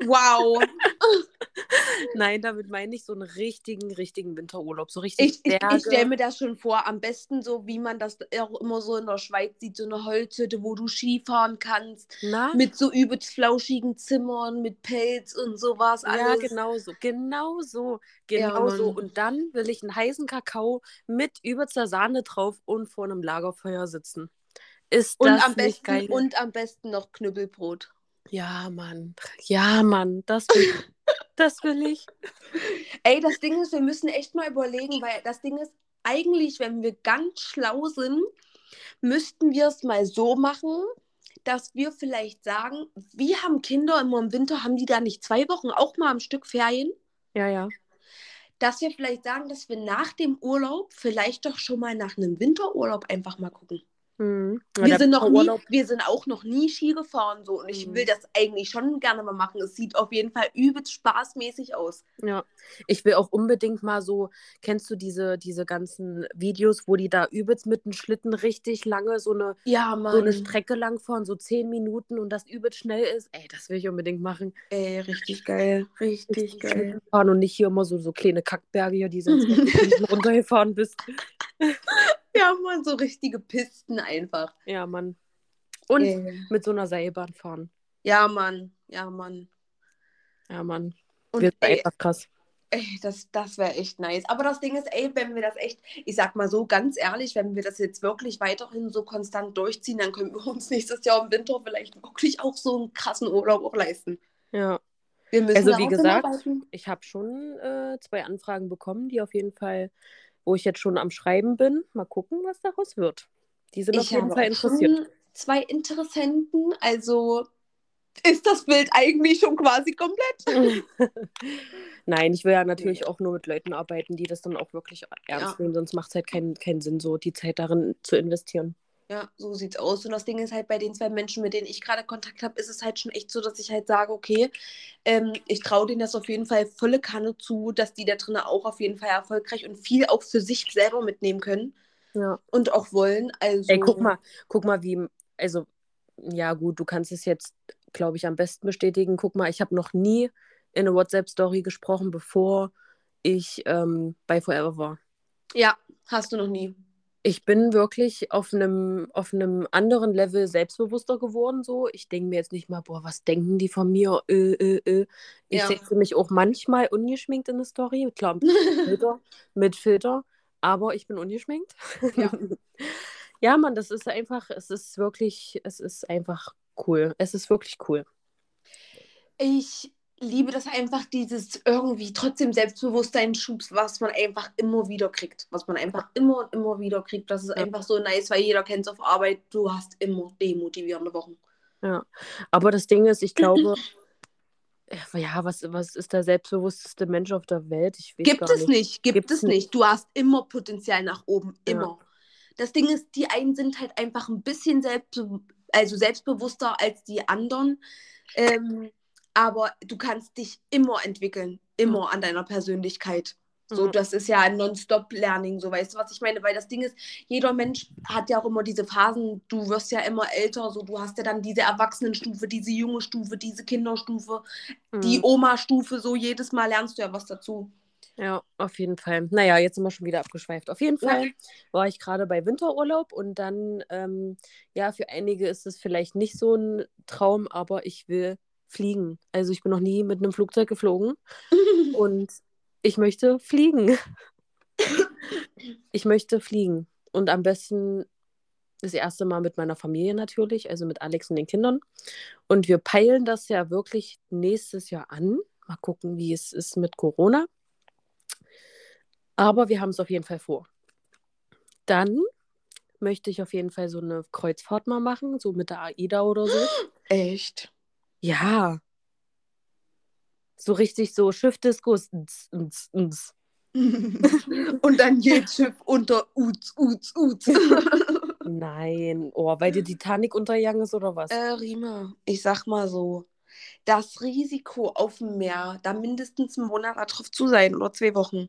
Wow. Nein, damit meine ich so einen richtigen, richtigen Winterurlaub. So richtig Ich, ich, Berge. ich stelle mir das schon vor, am besten so, wie man das auch immer so in der Schweiz sieht, so eine Holzhütte, wo du Skifahren kannst, Na? mit so übelst flauschigen Zimmern, mit Pelz und sowas Ja, alles. genau so. Genau so. Ja, Genau so. Mann. Und dann will ich einen heißen Kakao mit übelster Sahne drauf und vor einem Lagerfeuer sitzen. Ist Und das am, nicht besten, geil? und am besten noch Knüppelbrot. Ja, Mann. Ja, Mann. Das will ich. das will ich. Ey, das Ding ist, wir müssen echt mal überlegen, weil das Ding ist, eigentlich, wenn wir ganz schlau sind, müssten wir es mal so machen, dass wir vielleicht sagen, wir haben Kinder immer im Winter, haben die da nicht zwei Wochen auch mal am Stück Ferien? Ja, ja. Dass wir vielleicht sagen, dass wir nach dem Urlaub vielleicht doch schon mal nach einem Winterurlaub einfach mal gucken. Mhm. Wir sind, noch nie, wir sind auch noch nie Ski gefahren so und ich Mhm. will das eigentlich schon gerne mal machen. Es sieht auf jeden Fall übelst spaßmäßig aus. ja. Ich will auch unbedingt mal so, kennst du diese, diese ganzen Videos, wo die da übelst mit dem Schlitten richtig lange so eine, Ja, so eine Strecke lang fahren, so zehn Minuten und das übelst schnell ist? Ey, das will ich unbedingt machen. Ey, richtig geil. Richtig geil. Schlitten fahren und nicht hier immer so, so kleine Kackberge hier, die sind runtergefahren bist. Ja, Mann, so richtige Pisten einfach. Ja, Mann. Und Ey. mit so einer Seilbahn fahren. Ja, Mann. Ja, Mann. Ja, Mann. Und Wird ey, einfach krass. ey, das, das wäre echt nice. Aber das Ding ist, ey, wenn wir das echt, ich sag mal so ganz ehrlich, wenn wir das jetzt wirklich weiterhin so konstant durchziehen, dann können wir uns nächstes Jahr im Winter vielleicht wirklich auch so einen krassen Urlaub auch leisten. Ja. Wir müssen Also, wie gesagt. Ich habe schon äh, zwei Anfragen bekommen, die auf jeden Fall, wo ich jetzt schon am Schreiben bin. Mal gucken, was daraus wird. Die sind auf Ich jeden habe Fall interessiert. zwei Interessenten, also ist das Bild eigentlich schon quasi komplett. Nein, ich will ja natürlich auch nur mit Leuten arbeiten, die das dann auch wirklich ernst Ja. nehmen, sonst macht es halt keinen, keinen Sinn, so die Zeit darin zu investieren. Ja, so sieht's aus. Und das Ding ist halt bei den zwei Menschen, mit denen ich gerade Kontakt habe, ist es halt schon echt so, dass ich halt sage, okay, ähm, ich traue denen das auf jeden Fall volle Kanne zu, dass die da drinnen auch auf jeden Fall erfolgreich und viel auch für sich selber mitnehmen können Ja. und auch wollen. Also, Ey, guck mal, guck mal, wie, also, ja gut, du kannst es jetzt, glaube ich, am besten bestätigen. Guck mal, ich habe noch nie in eine WhatsApp-Story gesprochen, bevor ich ähm, bei Forever war. Ja, hast du noch nie. Ich bin wirklich auf einem auf einem anderen Level selbstbewusster geworden. So, ich denke mir jetzt nicht mal, boah, was denken die von mir? Äh, äh, äh. Ich Ja. setze mich auch manchmal ungeschminkt in eine Story, klar mit Filter, mit Filter, aber ich bin ungeschminkt. Ja. ja, Mann, das ist einfach, es ist wirklich, es ist einfach cool. Es ist wirklich cool. Ich liebe das einfach, dieses irgendwie trotzdem Selbstbewusstsein-Schubs, was man einfach immer wieder kriegt. Was man einfach immer und immer wieder kriegt. Das ist Ja. einfach so nice, weil jeder kennt es auf Arbeit. Du hast immer demotivierende Wochen. Ja, aber das Ding ist, ich glaube, ja, was, was ist der selbstbewussteste Mensch auf der Welt? Ich weiß Gibt es nicht, gibt Gibt's es nicht. Du hast immer Potenzial nach oben, Ja. immer. Das Ding ist, die einen sind halt einfach ein bisschen selbst, also selbstbewusster als die anderen. Ähm, aber du kannst dich immer entwickeln, immer an deiner Persönlichkeit. So, Mhm. das ist ja ein Non-Stop-Learning, so weißt du, was ich meine? Weil das Ding ist, jeder Mensch hat ja auch immer diese Phasen, du wirst ja immer älter, so du hast ja dann diese Erwachsenenstufe, diese junge Stufe, diese Kinderstufe, die Mhm. Oma-Stufe, so jedes Mal lernst du ja was dazu. Ja, auf jeden Fall. Naja, jetzt sind wir schon wieder abgeschweift. Auf jeden Ja. Fall war ich gerade bei Winterurlaub und dann, ähm, ja, für einige ist es vielleicht nicht so ein Traum, aber ich will fliegen. Also ich bin noch nie mit einem Flugzeug geflogen und ich möchte fliegen. Ich möchte fliegen. Und am besten das erste Mal mit meiner Familie natürlich, also mit Alex und den Kindern. Und wir peilen das ja wirklich nächstes Jahr an. Mal gucken, wie es ist mit Corona. Aber wir haben es auf jeden Fall vor. Dann möchte ich auf jeden Fall so eine Kreuzfahrt mal machen, so mit der AIDA oder so. Echt? Ja. So richtig so Schiffdiskus. Und dann jedes Schiff unter Uz, Uz, Uz. Nein. Oh, weil die Titanic untergegangen ist oder was? äh, Rima, ich sag mal so, das Risiko auf dem Meer, da mindestens einen Monat drauf zu sein oder zwei Wochen.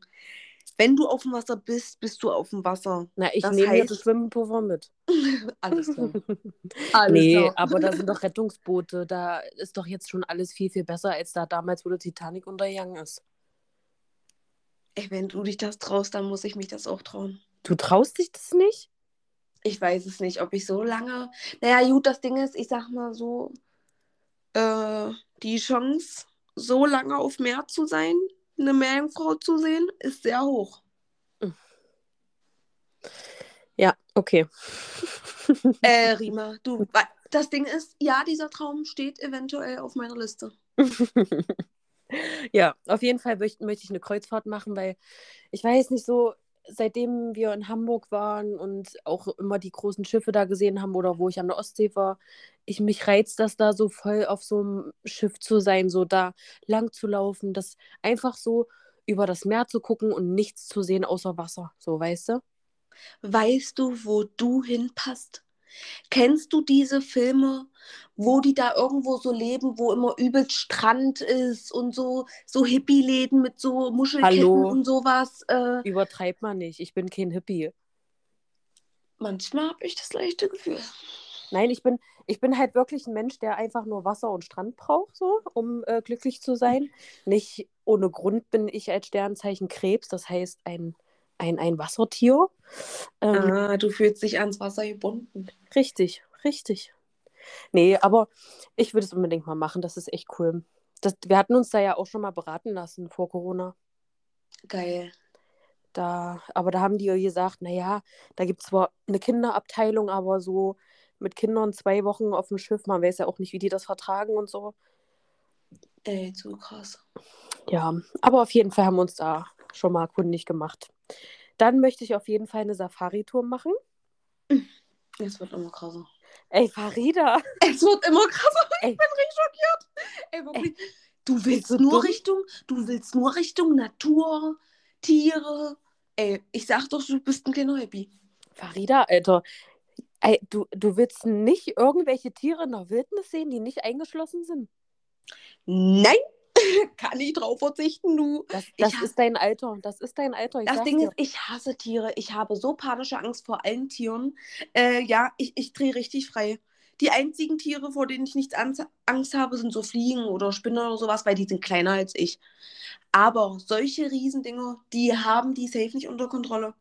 Wenn du auf dem Wasser bist, bist du auf dem Wasser. Na, ich das nehme heißt- das Schwimmpulver mit. Alles klar. Alles nee, klar. aber da sind doch Rettungsboote. Da ist doch jetzt schon alles viel, viel besser, als da damals, wo die Titanic untergegangen ist. Ey, wenn du dich das traust, dann muss ich mich das auch trauen. Du traust dich das nicht? Ich weiß es nicht, ob ich so lange. Naja, gut, das Ding ist, ich sag mal so, äh, die Chance, so lange auf Meer zu sein, eine Meerjungfrau zu sehen, ist sehr hoch. Ja, okay. Äh, Rima, du, das Ding ist, ja, dieser Traum steht eventuell auf meiner Liste. ja, auf jeden Fall möchte, möchte ich eine Kreuzfahrt machen, weil ich weiß nicht so, seitdem wir in Hamburg waren und auch immer die großen Schiffe da gesehen haben oder wo ich an der Ostsee war, ich mich reizt das da so voll auf so einem Schiff zu sein, so da lang zu laufen, das einfach so über das Meer zu gucken und nichts zu sehen außer Wasser, so weißt du? Weißt du, wo du hinpasst? Kennst du diese Filme, wo die da irgendwo so leben, wo immer übel Strand ist und so, so Hippie-Läden mit so Muschelketten Hallo. und sowas? Äh, Übertreib mal nicht. Ich bin kein Hippie. manchmal habe ich das leichte Gefühl. Nein, ich bin, ich bin halt wirklich ein Mensch, der einfach nur Wasser und Strand braucht, so, um äh, glücklich zu sein. Nicht ohne Grund bin ich als Sternzeichen Krebs, das heißt ein, ein, ein Wassertier. Ähm, Ah, du fühlst dich ans Wasser gebunden. Richtig, richtig. Nee, aber ich würde es unbedingt mal machen, das ist echt cool. Das, wir hatten uns da ja auch schon mal beraten lassen vor Corona. Geil. Da, aber da haben die ja gesagt, naja, da gibt es zwar eine Kinderabteilung, aber so mit Kindern zwei Wochen auf dem Schiff, man weiß ja auch nicht, wie die das vertragen und so. Ey, zu krass. Ja, aber auf jeden Fall haben wir uns da schon mal kundig gemacht. Dann möchte ich auf jeden Fall eine Safari-Tour machen. Es wird immer krasser. Ey, Farida! Es wird immer krasser. Ich Ey. bin richtig schockiert. Ey, wirklich. Du willst nur dumm. Richtung, du willst nur Richtung Natur, Tiere. Ey, ich sag doch, du bist ein kleiner Happy. Farida, Alter. Ey, du, du willst nicht irgendwelche Tiere in der Wildnis sehen, die nicht eingeschlossen sind? Nein, kann ich drauf verzichten, du. Das, das ist dein Alter. Das ist dein Alter. Ich Das Ding dir. ist, ich hasse Tiere. Ich habe so panische Angst vor allen Tieren. Äh, ja, ich, ich drehe richtig frei. Die einzigen Tiere, vor denen ich nicht Angst, Angst habe, sind so Fliegen oder Spinnen oder sowas, weil die sind kleiner als ich. Aber solche Riesendinger, die haben die safe nicht unter Kontrolle.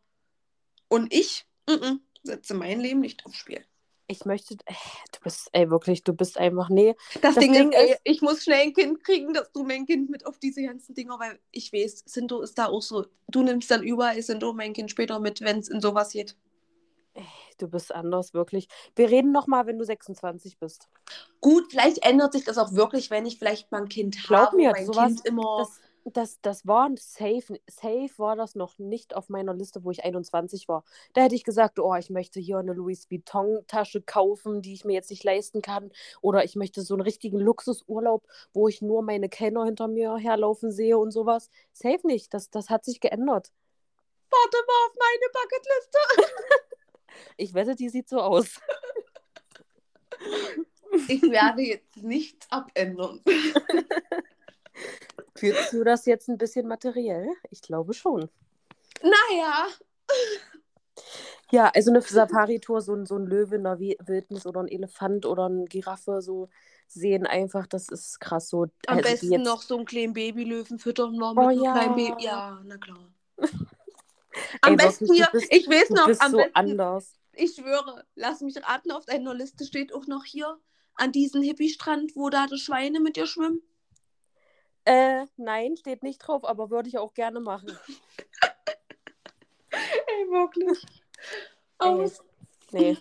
Und ich mm -mm, setze mein Leben nicht aufs Spiel. Ich möchte. Ey, du bist, ey, wirklich, du bist einfach. Nee. Das, Das Ding, Ding ist, ey, ich muss schnell ein Kind kriegen, dass du mein Kind mit auf diese ganzen Dinger, weil ich weiß, Sinto ist da auch so. Du nimmst dann überall Sinto mein Kind später mit, wenn es in sowas geht. Ey, du bist anders, wirklich. Wir reden noch mal, wenn du 26 bist. Gut, vielleicht ändert sich das auch wirklich, wenn ich vielleicht mal ein Kind Glaub habe. mir, mein sowas- Kind immer. Das, das, das war safe, safe war das noch nicht auf meiner Liste, wo ich 21 war. Da hätte ich gesagt, oh, ich möchte hier eine Louis Vuitton-Tasche kaufen, die ich mir jetzt nicht leisten kann. Oder ich möchte so einen richtigen Luxusurlaub, wo ich nur meine Kellner hinter mir herlaufen sehe und sowas. Safe nicht. Das, das hat sich geändert. Warte mal auf meine Bucketliste. Ich wette, die sieht so aus. Ich werde jetzt nichts abändern. Fühlst du das jetzt ein bisschen materiell? Ich glaube schon. Naja. Ja, also eine Safari-Tour, so ein, so ein Löwe in der Wi- Wildnis oder ein Elefant oder eine Giraffe so sehen einfach, das ist krass so. Am also besten jetzt- noch so einen kleinen Babylöwen füttern noch Oh mit einem ja. kleinen Baby. Ja, na klar. Am Ey, besten hier, bist- ich weiß noch, am so besten, anders. ich schwöre, lass mich raten, auf deiner Liste steht auch noch hier an diesem Hippie-Strand, wo da die Schweine mit dir schwimmen. Äh, nein, steht nicht drauf, aber würde ich auch gerne machen. Ey, wirklich. Aus. Nee.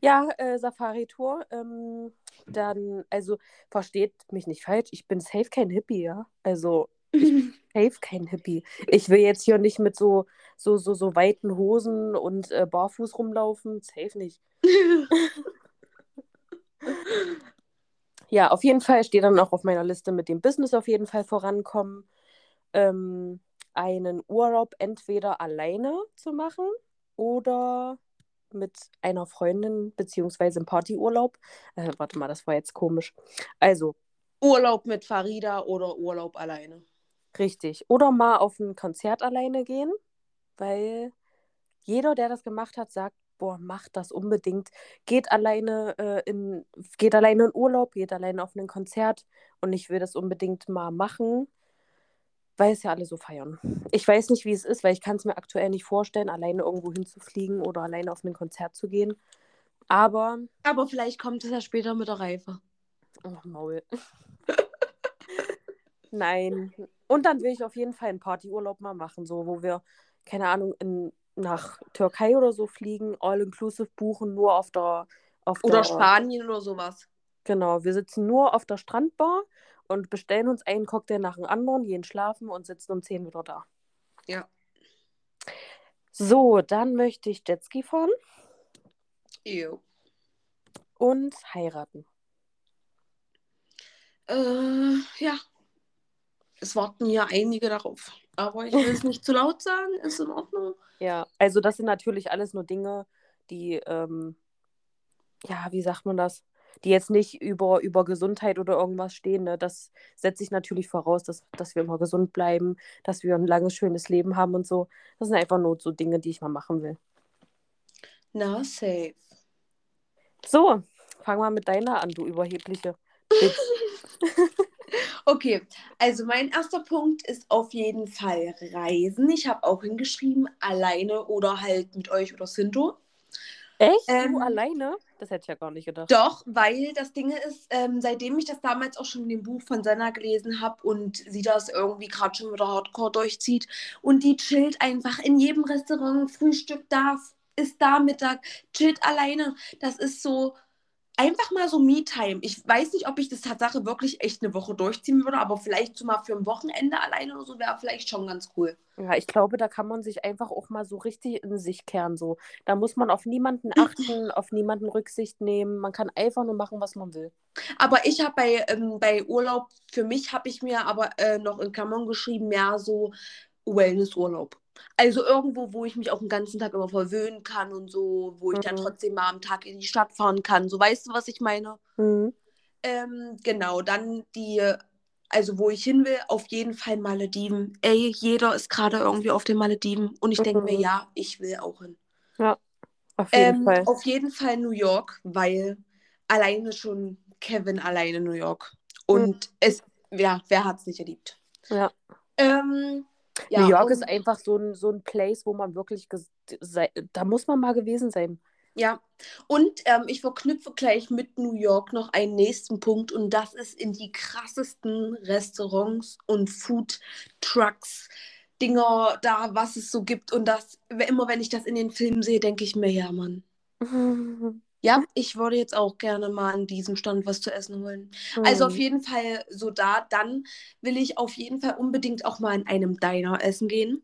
Ja, äh, Safari-Tour. Ähm, dann, also, versteht mich nicht falsch, ich bin safe kein Hippie, ja. Also, safe kein Hippie. Ich will jetzt hier nicht mit so, so, so, so weiten Hosen und äh, barfuß rumlaufen. Safe nicht. Ja, auf jeden Fall steht dann auch auf meiner Liste mit dem Business auf jeden Fall vorankommen. Ähm, einen Urlaub entweder alleine zu machen oder mit einer Freundin beziehungsweise im Partyurlaub. Äh, warte mal, das war jetzt komisch. Also, Urlaub mit Farida oder Urlaub alleine. richtig. Oder mal auf ein Konzert alleine gehen, weil jeder, der das gemacht hat, sagt, boah, macht das unbedingt. Geht alleine äh, in, geht alleine in Urlaub, geht alleine auf ein Konzert und ich will das unbedingt mal machen, weil es ja alle so feiern. Ich weiß nicht, wie es ist, weil ich kann es mir aktuell nicht vorstellen, alleine irgendwo hinzufliegen oder alleine auf ein Konzert zu gehen. Aber, Aber vielleicht kommt es ja später mit der Reife. oh, Maul. Nein. Und dann will ich auf jeden Fall einen Partyurlaub mal machen, so wo wir, keine Ahnung, in, nach Türkei oder so fliegen, all-inclusive buchen, nur auf der, auf Oder der, Spanien oder sowas. Genau, wir sitzen nur auf der Strandbar und bestellen uns einen Cocktail nach dem anderen, gehen schlafen und sitzen um 10 wieder da. Ja. So, dann möchte ich Jetski fahren Jo. und heiraten. Äh, ja. Es warten ja einige darauf. Aber ich will es nicht zu laut sagen, ist in Ordnung. Ja, also das sind natürlich alles nur Dinge, die ähm, ja, wie sagt man das? Die jetzt nicht über, über Gesundheit oder irgendwas stehen. Ne? Das setzt sich natürlich voraus, dass, dass wir immer gesund bleiben, dass wir ein langes, schönes Leben haben und so. Das sind einfach nur so Dinge, die ich mal machen will. Na, safe. So, fang mal mit deiner an, du überhebliche. okay, also mein erster Punkt ist auf jeden Fall Reisen. Ich habe auch hingeschrieben, alleine oder halt mit euch oder Sinto. Echt? Ähm, du alleine? Das hätte ich ja gar nicht gedacht. Doch, weil das Ding ist, ähm, seitdem ich das damals auch schon in dem Buch von Senna gelesen habe und sie das irgendwie gerade schon wieder hardcore durchzieht und die chillt einfach in jedem Restaurant, Frühstück da, ist da Mittag, chillt alleine. Das ist so, einfach mal so Me-Time. Ich weiß nicht, ob ich das Tatsache wirklich echt eine Woche durchziehen würde, aber vielleicht so mal für ein Wochenende alleine oder so wäre vielleicht schon ganz cool. Ja, ich glaube, da kann man sich einfach auch mal so richtig in sich kehren. So. Da muss man auf niemanden achten, auf niemanden Rücksicht nehmen. Man kann einfach nur machen, was man will. Aber ich habe bei, ähm, bei Urlaub, für mich habe ich mir aber äh, noch in Klammern geschrieben, mehr so Wellnessurlaub. Also irgendwo, wo ich mich auch den ganzen Tag immer verwöhnen kann und so, wo ich mhm. dann trotzdem mal am Tag in die Stadt fahren kann. So weißt du, was ich meine? Mhm. Ähm, genau, dann die, also wo ich hin will, auf jeden Fall Malediven. Ey, jeder ist gerade irgendwie auf den Malediven und ich mhm. denke mir, ja, ich will auch hin. Ja, auf jeden ähm, Fall. Auf jeden Fall New York, weil alleine schon Kevin alleine New York. Und mhm. es, ja, wer hat es nicht erlebt? Ja. Ähm, ja, New York ist einfach so ein, so ein Place, wo man wirklich, da muss man mal gewesen sein. Ja, und ähm, ich verknüpfe gleich mit New York noch einen nächsten Punkt und das ist in die krassesten Restaurants und Food Trucks. Dinger da, was es so gibt. Und das, immer wenn ich das in den Filmen sehe, denke ich mir, ja, Mann. Ja, ich würde jetzt auch gerne mal an diesem Stand was zu essen holen. Mhm. Also auf hm. jeden Fall so da. Dann will ich auf jeden Fall unbedingt auch mal in einem Diner essen gehen.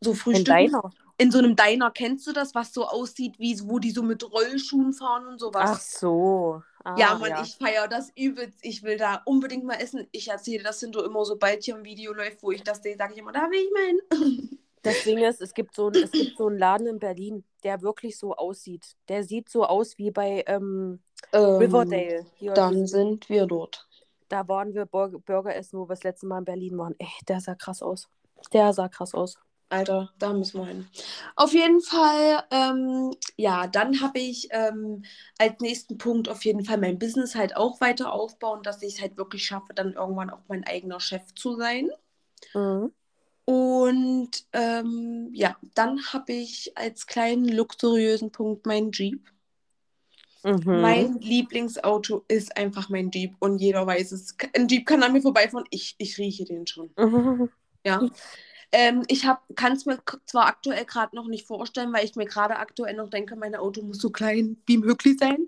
So Frühstück. Ein Diner? In so einem Diner kennst du das, was so aussieht, wie wo die so mit Rollschuhen fahren und sowas. Ach so. Ah, ja, Mann, ja. ich feiere das übelst. Ich will da unbedingt mal essen. Ich erzähle das sind immer, sobald hier ein Video läuft, wo ich das sehe, sage ich immer, da will ich mal hin. Das Ding ist, es gibt, so, es gibt so einen Laden in Berlin, der wirklich so aussieht. Der sieht so aus wie bei ähm, ähm, Riverdale. Hier dann sind wir dort. Da waren wir Burger essen, wo wir das letzte Mal in Berlin waren. Ey, der sah krass aus. Der sah krass aus. Alter, da müssen wir hin. Auf jeden Fall, ähm, ja, dann habe ich ähm, als nächsten Punkt auf jeden Fall mein Business halt auch weiter aufbauen, dass ich es halt wirklich schaffe, dann irgendwann auch mein eigener Chef zu sein. Mhm. Und ähm, ja, dann habe ich als kleinen luxuriösen Punkt meinen Jeep. Mhm. Mein Lieblingsauto ist einfach mein Jeep und jeder weiß es. Ein Jeep kann an mir vorbeifahren, ich, ich rieche den schon. Mhm. Ja. Ähm, ich kann es mir zwar aktuell gerade noch nicht vorstellen, weil ich mir gerade aktuell noch denke, mein Auto muss so klein wie möglich sein.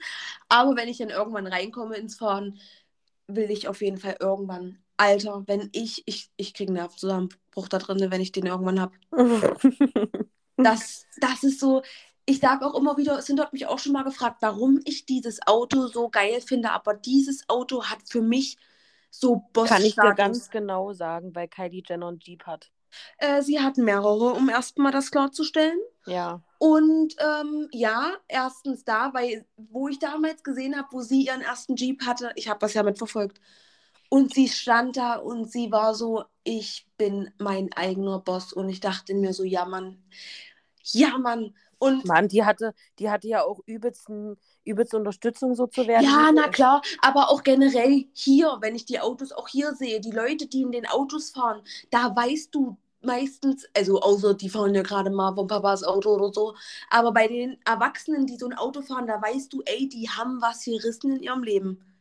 Aber wenn ich dann irgendwann reinkomme ins Fahren, will ich auf jeden Fall irgendwann Alter, wenn ich, ich, ich kriege einen Nervenzusammenbruch da drin, wenn ich den irgendwann habe. das, das ist so, ich sage auch immer wieder, sind dort mich auch schon mal gefragt, warum ich dieses Auto so geil finde, aber dieses Auto hat für mich so Boss Kann ich dir ganz genau sagen, weil Kylie Jenner einen Jeep hat. Äh, sie hat mehrere, um erstmal das klarzustellen. Ja. Und ähm, ja, erstens da, weil wo ich damals gesehen habe, wo sie ihren ersten Jeep hatte, ich habe das ja mitverfolgt, und sie stand da und sie war so, ich bin mein eigener Boss. Und ich dachte mir so, ja, Mann, ja, Mann. Und Mann, die hatte, die hatte ja auch übelst, übelst Unterstützung so zu werden. Ja, na klar, aber auch generell hier, wenn ich die Autos auch hier sehe, die Leute, die in den Autos fahren, da weißt du meistens, also außer die fahren ja gerade mal von Papas Auto oder so, aber bei den Erwachsenen, die so ein Auto fahren, da weißt du, ey, die haben was gerissen in ihrem Leben.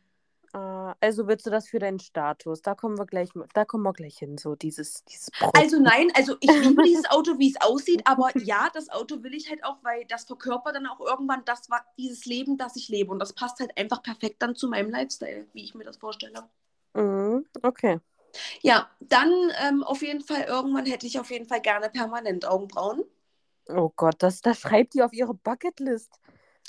Äh, also willst du das für deinen Status? Da kommen wir gleich, da kommen wir gleich hin, so dieses, dieses Also nein, also ich liebe dieses Auto, wie es aussieht, aber ja, das Auto will ich halt auch, weil das verkörpert dann auch irgendwann das war dieses Leben, das ich lebe und das passt halt einfach perfekt dann zu meinem Lifestyle, wie ich mir das vorstelle. Mhm, okay. Ja, dann ähm, auf jeden Fall irgendwann hätte ich auf jeden Fall gerne permanent Augenbrauen. Oh Gott, das, das schreibt die auf ihre Bucketlist.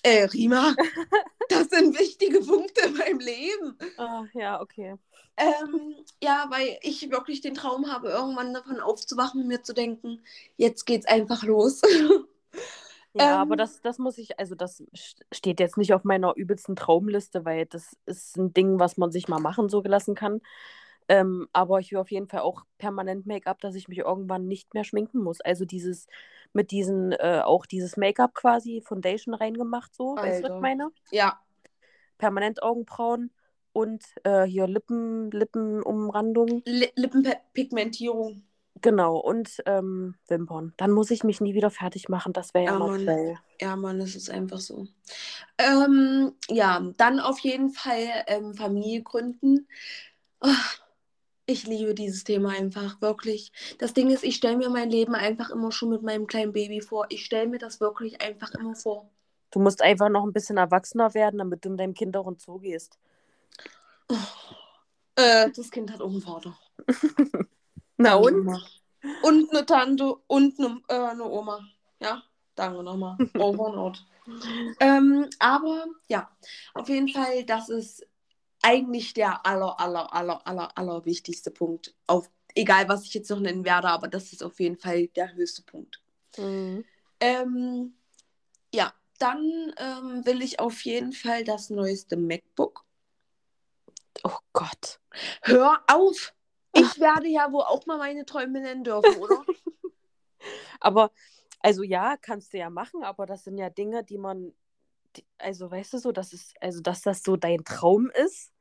Äh, Rima, das sind wichtige Punkte in meinem Leben. Oh, ja, okay. Ähm, ja, weil ich wirklich den Traum habe, irgendwann davon aufzuwachen und mir zu denken, jetzt geht's einfach los. Ja, Ähm, aber das, das muss ich, also das st- steht jetzt nicht auf meiner übelsten Traumliste, weil das ist ein Ding, was man sich mal machen so gelassen kann. Ähm, aber ich will auf jeden Fall auch permanent Make-up, dass ich mich irgendwann nicht mehr schminken muss. Also dieses mit diesen, äh, auch dieses Make-up quasi, Foundation reingemacht, so, weißt du, was Alter. ich meine? Ja, Permanent Augenbrauen und äh, hier Lippen, Lippenumrandung. Li Lippenpigmentierung. Genau, und ähm, Wimpern. Dann muss ich mich nie wieder fertig machen. Das wäre ja Ja, noch Mann. geil. Ja, Mann, das ist einfach so. Ähm, ja, dann auf jeden Fall ähm, Familie gründen. Ah, ich liebe dieses Thema einfach, wirklich. Das Ding ist, ich stelle mir mein Leben einfach immer schon mit meinem kleinen Baby vor. Ich stelle mir das wirklich einfach immer vor. Du musst einfach noch ein bisschen erwachsener werden, damit du mit deinem Kind auch ins Zoo gehst. Äh, das Kind hat auch einen Vater. Na nochmal. Und eine Tante und eine, äh, eine Oma. Ja, danke nochmal. Over and out. ähm, aber ja, auf jeden Fall, das ist eigentlich der aller, aller, aller, aller, aller wichtigste Punkt. Auf, egal, was ich jetzt noch nennen werde, aber das ist auf jeden Fall der höchste Punkt. Mhm. Ähm, ja, dann ähm, will ich auf jeden Fall das neueste MacBook. Oh Gott. Hör auf! Ich werde ja wohl auch mal meine Träume nennen dürfen, oder? Aber, also ja, kannst du ja machen, aber das sind ja Dinge, die man, die, also weißt du so, das ist, also dass das so dein Traum ist.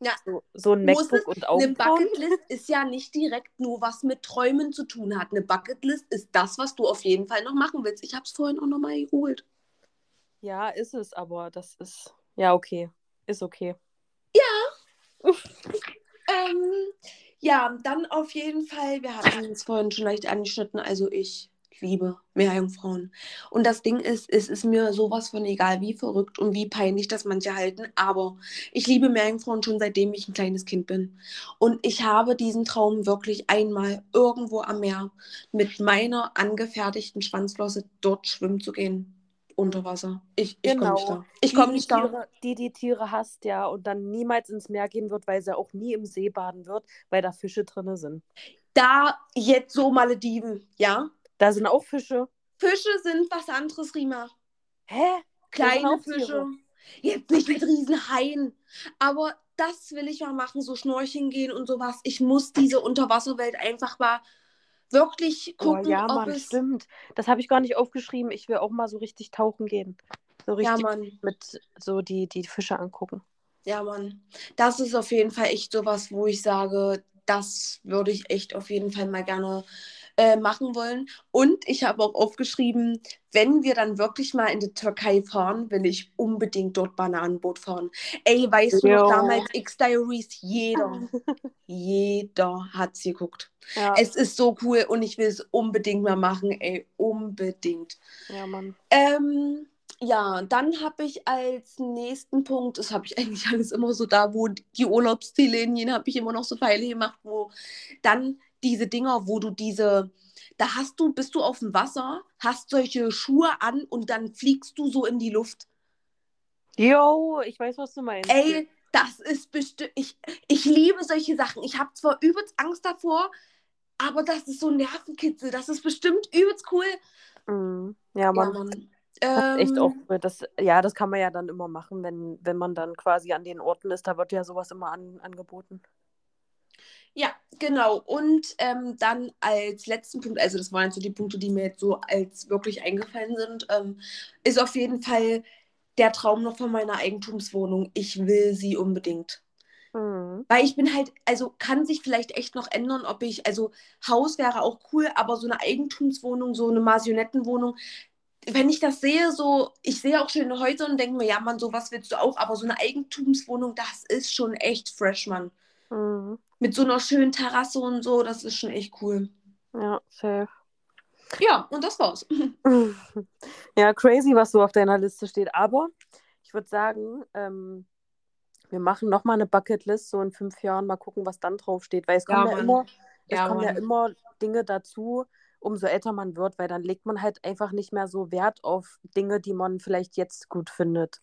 Ja. So, so ein MacBook es- und Eine Augenbrauen. Bucketlist ist ja nicht direkt nur was mit Träumen zu tun hat. Eine Bucketlist ist das, was du auf jeden Fall noch machen willst. Ich habe es vorhin auch nochmal geholt. Ja, ist es, aber das ist, ja, okay. Ist okay. Ähm, ja, dann auf jeden Fall, wir hatten es vorhin schon leicht angeschnitten, also ich liebe Meerjungfrauen. Und das Ding ist, es ist mir sowas von egal, wie verrückt und wie peinlich das manche halten, aber ich liebe Meerjungfrauen schon seitdem ich ein kleines Kind bin. Und ich habe diesen Traum wirklich einmal irgendwo am Meer mit meiner angefertigten Schwanzflosse dort schwimmen zu gehen. Unter Wasser. Ich, ich komme nicht da. Ich komme nicht da. Tiere, die die Tiere hasst, ja, und dann niemals ins Meer gehen wird, weil sie auch nie im See baden wird, weil da Fische drin sind. Da jetzt so Malediven, ja? Da sind auch Fische. Fische sind was anderes, Rima. Hä? Kleine. Fische. Jetzt nicht mit Riesenhaien. Aber das will ich mal machen, so schnorcheln gehen und sowas. Ich muss diese Unterwasserwelt einfach mal wirklich Oh, gucken, ja, ob Mann, es. stimmt. Das habe ich gar nicht aufgeschrieben. Ich will auch mal so richtig tauchen gehen. So Ja, richtig Mann. mit so die, die Fische angucken. Ja, Mann. Das ist auf jeden Fall echt sowas, wo ich sage, das würde ich echt auf jeden Fall mal gerne äh, machen wollen. Und ich habe auch aufgeschrieben, wenn wir dann wirklich mal in die Türkei fahren, will ich unbedingt dort Bananenboot fahren. Ey, weißt du noch Jo. damals X-Diaries? Jeder, jeder hat sie geguckt. Ja, Es ist so cool und ich will es unbedingt mal machen, ey, unbedingt. ja, Mann. Ähm, ja, dann habe ich als nächsten Punkt, das habe ich eigentlich alles immer so da, wo die Urlaubsziele hingehen, habe ich immer noch so Pfeile gemacht, wo dann diese Dinger, wo du diese, da hast du, bist du auf dem Wasser, hast solche Schuhe an und dann fliegst du so in die Luft. Jo, ich weiß, was du meinst. Ey, das ist bestimmt, ich, ich liebe solche Sachen. Ich habe zwar übelst Angst davor, aber das ist so ein Nervenkitzel, das ist bestimmt übelst cool. Mhm. Ja, Ja, Mann. Mann. Das ist echt Ähm, auch cool. Das, ja, das kann man ja dann immer machen, wenn, wenn man dann quasi an den Orten ist. Da wird ja sowas immer an, angeboten. Ja, genau. Und ähm, dann als letzten Punkt, also das waren so die Punkte, die mir jetzt so als wirklich eingefallen sind, ähm, ist auf jeden Fall der Traum noch von meiner Eigentumswohnung. Ich will sie unbedingt. Mhm. Weil ich bin halt, also kann sich vielleicht echt noch ändern, ob ich, also Haus wäre auch cool, aber so eine Eigentumswohnung, so eine Marionettenwohnung, wenn ich das sehe, so, ich sehe auch schöne Häuser und denke mir, ja, Mann, sowas willst du auch, aber so eine Eigentumswohnung, das ist schon echt fresh, Mann. Mhm. Mit so einer schönen Terrasse und so, das ist schon echt cool. Ja, safe. Ja, und das war's. Ja, crazy, was so auf deiner Liste steht. Aber ich würde sagen, ähm, wir machen nochmal eine Bucketlist, so in fünf Jahren, mal gucken, was dann draufsteht. Weil es Ja, kommen ja, immer, es Ja, kommen ja immer Dinge dazu, umso älter man wird, weil dann legt man halt einfach nicht mehr so Wert auf Dinge, die man vielleicht jetzt gut findet.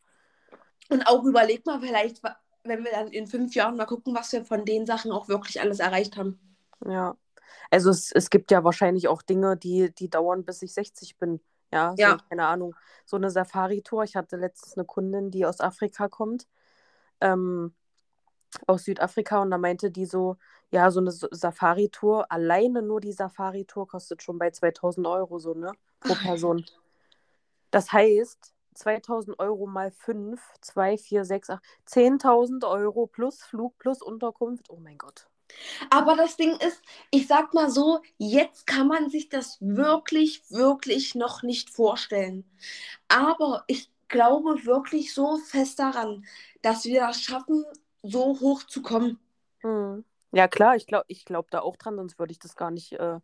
Und auch überleg mal vielleicht, wenn wir dann in fünf Jahren mal gucken, was wir von den Sachen auch wirklich alles erreicht haben. Ja. Also es, es gibt ja wahrscheinlich auch Dinge, die, die dauern, bis ich 60 bin. Ja, so, Ja. keine Ahnung, so eine Safari-Tour. Ich hatte letztens eine Kundin, die aus Afrika kommt, ähm, aus Südafrika, und da meinte die so, ja, so eine Safari-Tour, alleine nur die Safari-Tour kostet schon bei 2000 Euro so, ne? Pro Person. Das heißt, 2000 Euro mal 5, 2, 4, 6, 8, 10.000 Euro plus Flug plus Unterkunft. Oh mein Gott. Aber das Ding ist, ich sag mal so, jetzt kann man sich das wirklich, wirklich noch nicht vorstellen. Aber ich glaube wirklich so fest daran, dass wir das schaffen, so hoch zu kommen. Hm. Ja, klar, ich glaube ich glaub da auch dran, sonst würde ich das gar nicht äh,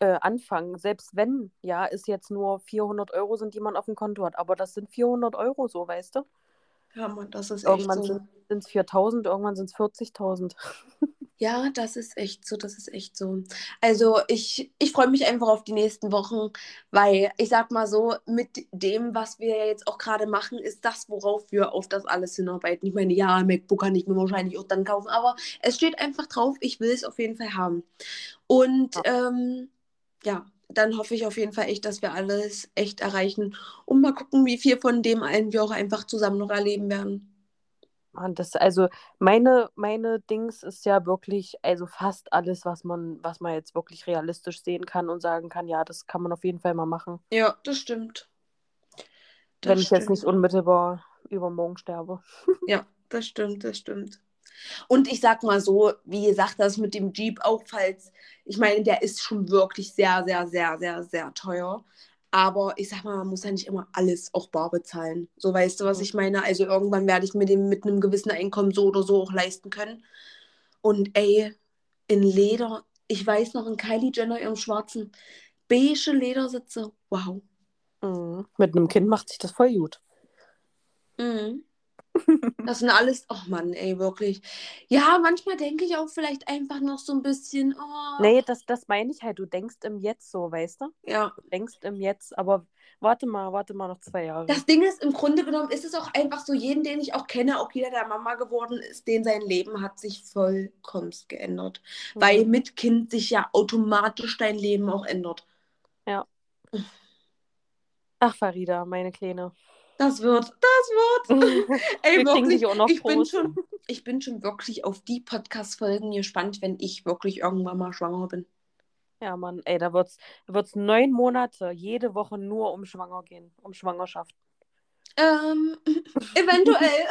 äh, anfangen. Selbst wenn, ja, es jetzt nur 400 Euro sind, die man auf dem Konto hat. Aber das sind 400 Euro so, weißt du? Ja, Mann, das ist echt Irgendwann so. sind es 4.000, irgendwann sind es 40.000. Ja, das ist echt so, das ist echt so. Also ich, ich freue mich einfach auf die nächsten Wochen, weil ich sag mal so, mit dem, was wir jetzt auch gerade machen, ist das, worauf wir auf das alles hinarbeiten. Ich meine, ja, MacBook kann ich mir wahrscheinlich auch dann kaufen, aber es steht einfach drauf, ich will es auf jeden Fall haben. Und ähm, ja, dann hoffe ich auf jeden Fall echt, dass wir alles echt erreichen und mal gucken, wie viel von dem allen wir auch einfach zusammen noch erleben werden. Mann, das, also meine, meine Dings ist ja wirklich, also fast alles, was man, was man jetzt wirklich realistisch sehen kann und sagen kann, ja, das kann man auf jeden Fall mal machen. Ja, das stimmt. Das wenn ich jetzt nicht stimmt. unmittelbar übermorgen sterbe. Ja, das stimmt, das stimmt. Und ich sag mal so, wie gesagt, das mit dem Jeep auch, falls, ich meine, der ist schon wirklich sehr, sehr, sehr, sehr, sehr teuer. Aber ich sag mal, man muss ja nicht immer alles auch bar bezahlen. So weißt du, was ich meine? Also irgendwann werde ich mir den mit einem gewissen Einkommen so oder so auch leisten können. Und ey, in Leder, ich weiß noch, in Kylie Jenner ihrem schwarzen beige Ledersitze. Wow. Mhm. Mit einem Kind macht sich das voll gut. Mhm. Das sind alles, oh Mann, ey, wirklich. Ja, manchmal denke ich auch vielleicht einfach noch so ein bisschen, oh. Nee, das, das meine ich halt. Du denkst im Jetzt so, weißt du? Ja. Du denkst im Jetzt, aber warte mal, warte mal noch zwei Jahre. Das Ding ist, im Grunde genommen ist es auch einfach so, jeden, den ich auch kenne, auch jeder, der Mama geworden ist, den sein Leben hat sich vollkommen geändert. Mhm. Weil mit Kind sich ja automatisch dein Leben auch ändert. Ach, Farida, meine Kleine. Das wird, das wird. Ey, Wir wirklich, dich auch noch ich bin, schon, ich bin schon wirklich auf die Podcast-Folgen gespannt, wenn ich wirklich irgendwann mal schwanger bin. Ja, Mann, ey, da wird's, wird's neun Monate jede Woche nur um Schwanger gehen, um Schwangerschaft. Ähm, eventuell.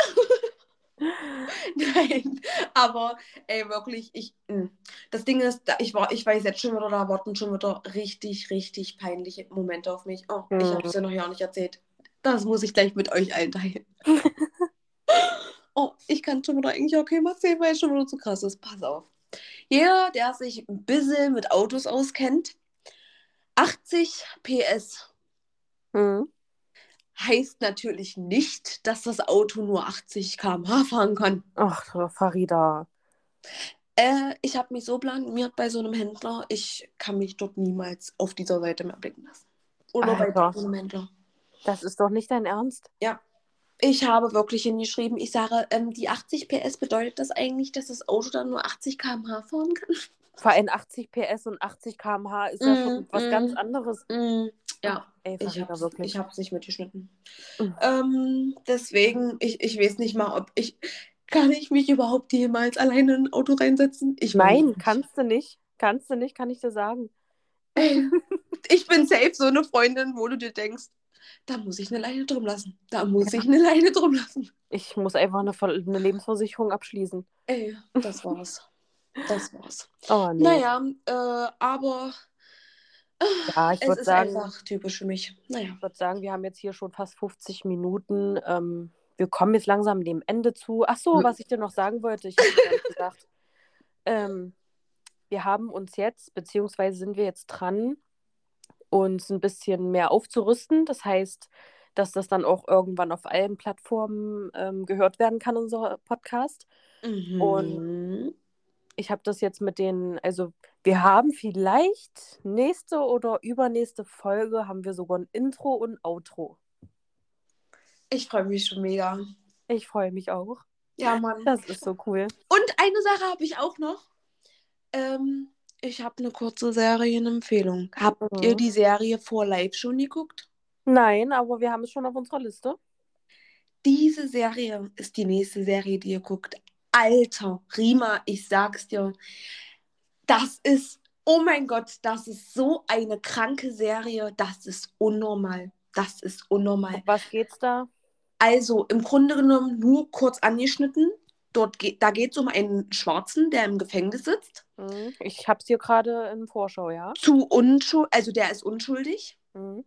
Nein, aber ey, wirklich, ich. mh. Das Ding ist, ich, war, ich weiß jetzt schon wieder, da warten schon wieder richtig, richtig peinliche Momente auf mich. Oh, ich Mhm. habe es ja noch ja nicht erzählt. Das muss ich gleich mit euch allen teilen. oh, ich kann schon wieder eigentlich auch keinem erzählen, weil es schon wieder zu krass ist. Pass auf. Jeder, der sich ein bisschen mit Autos auskennt, 80 PS Mhm. heißt natürlich nicht, dass das Auto nur 80 km/h fahren kann. Ach, Farida. Äh, ich habe mich so blamiert bei so einem Händler, ich kann mich dort niemals auf dieser Seite mehr blicken lassen. Oder bei Alter. so einem Händler. Das ist doch nicht dein Ernst. Ich habe wirklich hingeschrieben, ich sage, ähm, die 80 PS bedeutet das eigentlich, dass das Auto dann nur 80 km/h fahren kann? Vor allem 80 PS und 80 km/h ist ja Mm, schon was mm. ganz anderes. Mm, ja, Ey, ich habe wirklich. ich hab's nicht mitgeschnitten. Mhm. Ähm, deswegen, ich, ich weiß nicht mal, ob ich. Kann ich mich überhaupt jemals alleine in ein Auto reinsetzen? Ich Nein, kannst du nicht. Kannst du nicht, kann ich dir sagen. Ich bin safe so eine Freundin, wo du dir denkst, da muss ich eine Leine drum lassen. Da muss ich eine Leine drum lassen. Ich muss einfach eine, eine Lebensversicherung abschließen. Ey, das war's. Das war's. Oh, nee. Naja, äh, aber Ja, ich es würde ist sagen, einfach typisch für mich. Naja. ich würd sagen, wir haben jetzt hier schon fast 50 Minuten. Ähm, wir kommen jetzt langsam dem Ende zu. Ach so, Mhm. was ich dir noch sagen wollte, ich habe gesagt. Ähm, wir haben uns jetzt, beziehungsweise sind wir jetzt dran, uns ein bisschen mehr aufzurüsten. Das heißt, dass das dann auch irgendwann auf allen Plattformen ähm, gehört werden kann, unser Podcast. Mhm. Ich habe das jetzt mit den, also wir haben vielleicht nächste oder übernächste Folge haben wir sogar ein Intro und Outro. Ich freue mich schon mega. Ich freue mich auch. Ja, Mann. Das ist so cool. Und eine Sache habe ich auch noch. Ähm, ich habe eine kurze Serienempfehlung. Habt Mhm. ihr die Serie vor Live schon geguckt? Nein, aber wir haben es schon auf unserer Liste. Diese Serie ist die nächste Serie, die ihr guckt. Alter, Rima, ich sag's dir. Das ist, oh mein Gott, das ist so eine kranke Serie. Das ist unnormal. Das ist unnormal. Um was geht's da? Also im Grunde genommen nur kurz angeschnitten. Dort geht, da geht es um einen Schwarzen, der im Gefängnis sitzt. Mhm. Ich hab's hier gerade in Vorschau, ja. Zu unschuldig, also der ist unschuldig. Mhm.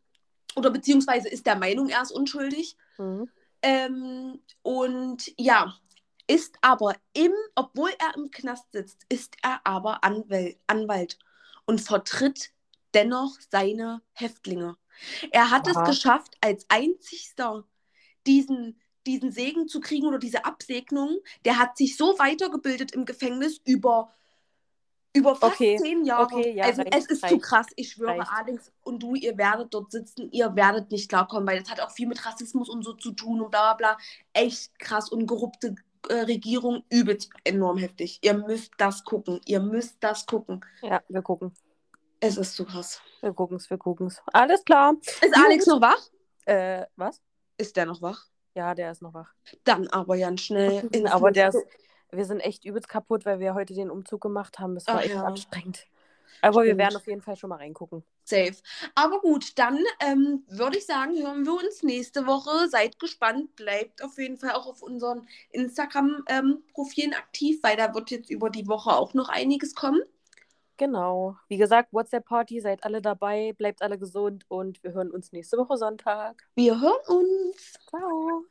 Oder beziehungsweise ist der Meinung, er ist unschuldig. Mhm. Ähm, und ja, ist aber im, obwohl er im Knast sitzt, ist er aber Anwäl Anwalt und vertritt dennoch seine Häftlinge. Er hat Aha. es geschafft, als einzigster diesen, diesen Segen zu kriegen oder diese Absegnung. Der hat sich so weitergebildet im Gefängnis über, über fast Okay, zehn Jahre. okay, ja, also reicht, es ist zu reicht, krass. Ich schwöre, reicht. Alex und du, ihr werdet dort sitzen, ihr werdet nicht klarkommen, weil das hat auch viel mit Rassismus und so zu tun und bla bla bla. Echt krass und korrupte äh, Regierung, übelst enorm heftig. Ihr müsst das gucken. Ihr müsst das gucken. Ja, wir gucken. Es ist zu krass. Wir gucken's, wir gucken's. Alles klar. Ist. Alex noch wach? Äh, was? Ist der noch wach? Ja, der ist noch wach. Dann aber ganz schnell. Aber der ist, wir sind echt übelst kaputt, weil wir heute den Umzug gemacht haben. Es war Ach echt ja. anstrengend. Aber wir Stimmt. werden auf jeden Fall schon mal reingucken. Safe. Aber gut, dann ähm, würde ich sagen, hören wir uns nächste Woche. Seid gespannt, bleibt auf jeden Fall auch auf unseren Instagram-Profilen aktiv, weil da wird jetzt über die Woche auch noch einiges kommen. Genau. Wie gesagt, WhatsApp-Party, seid alle dabei, bleibt alle gesund und wir hören uns nächste Woche Sonntag. Wir hören uns. Ciao.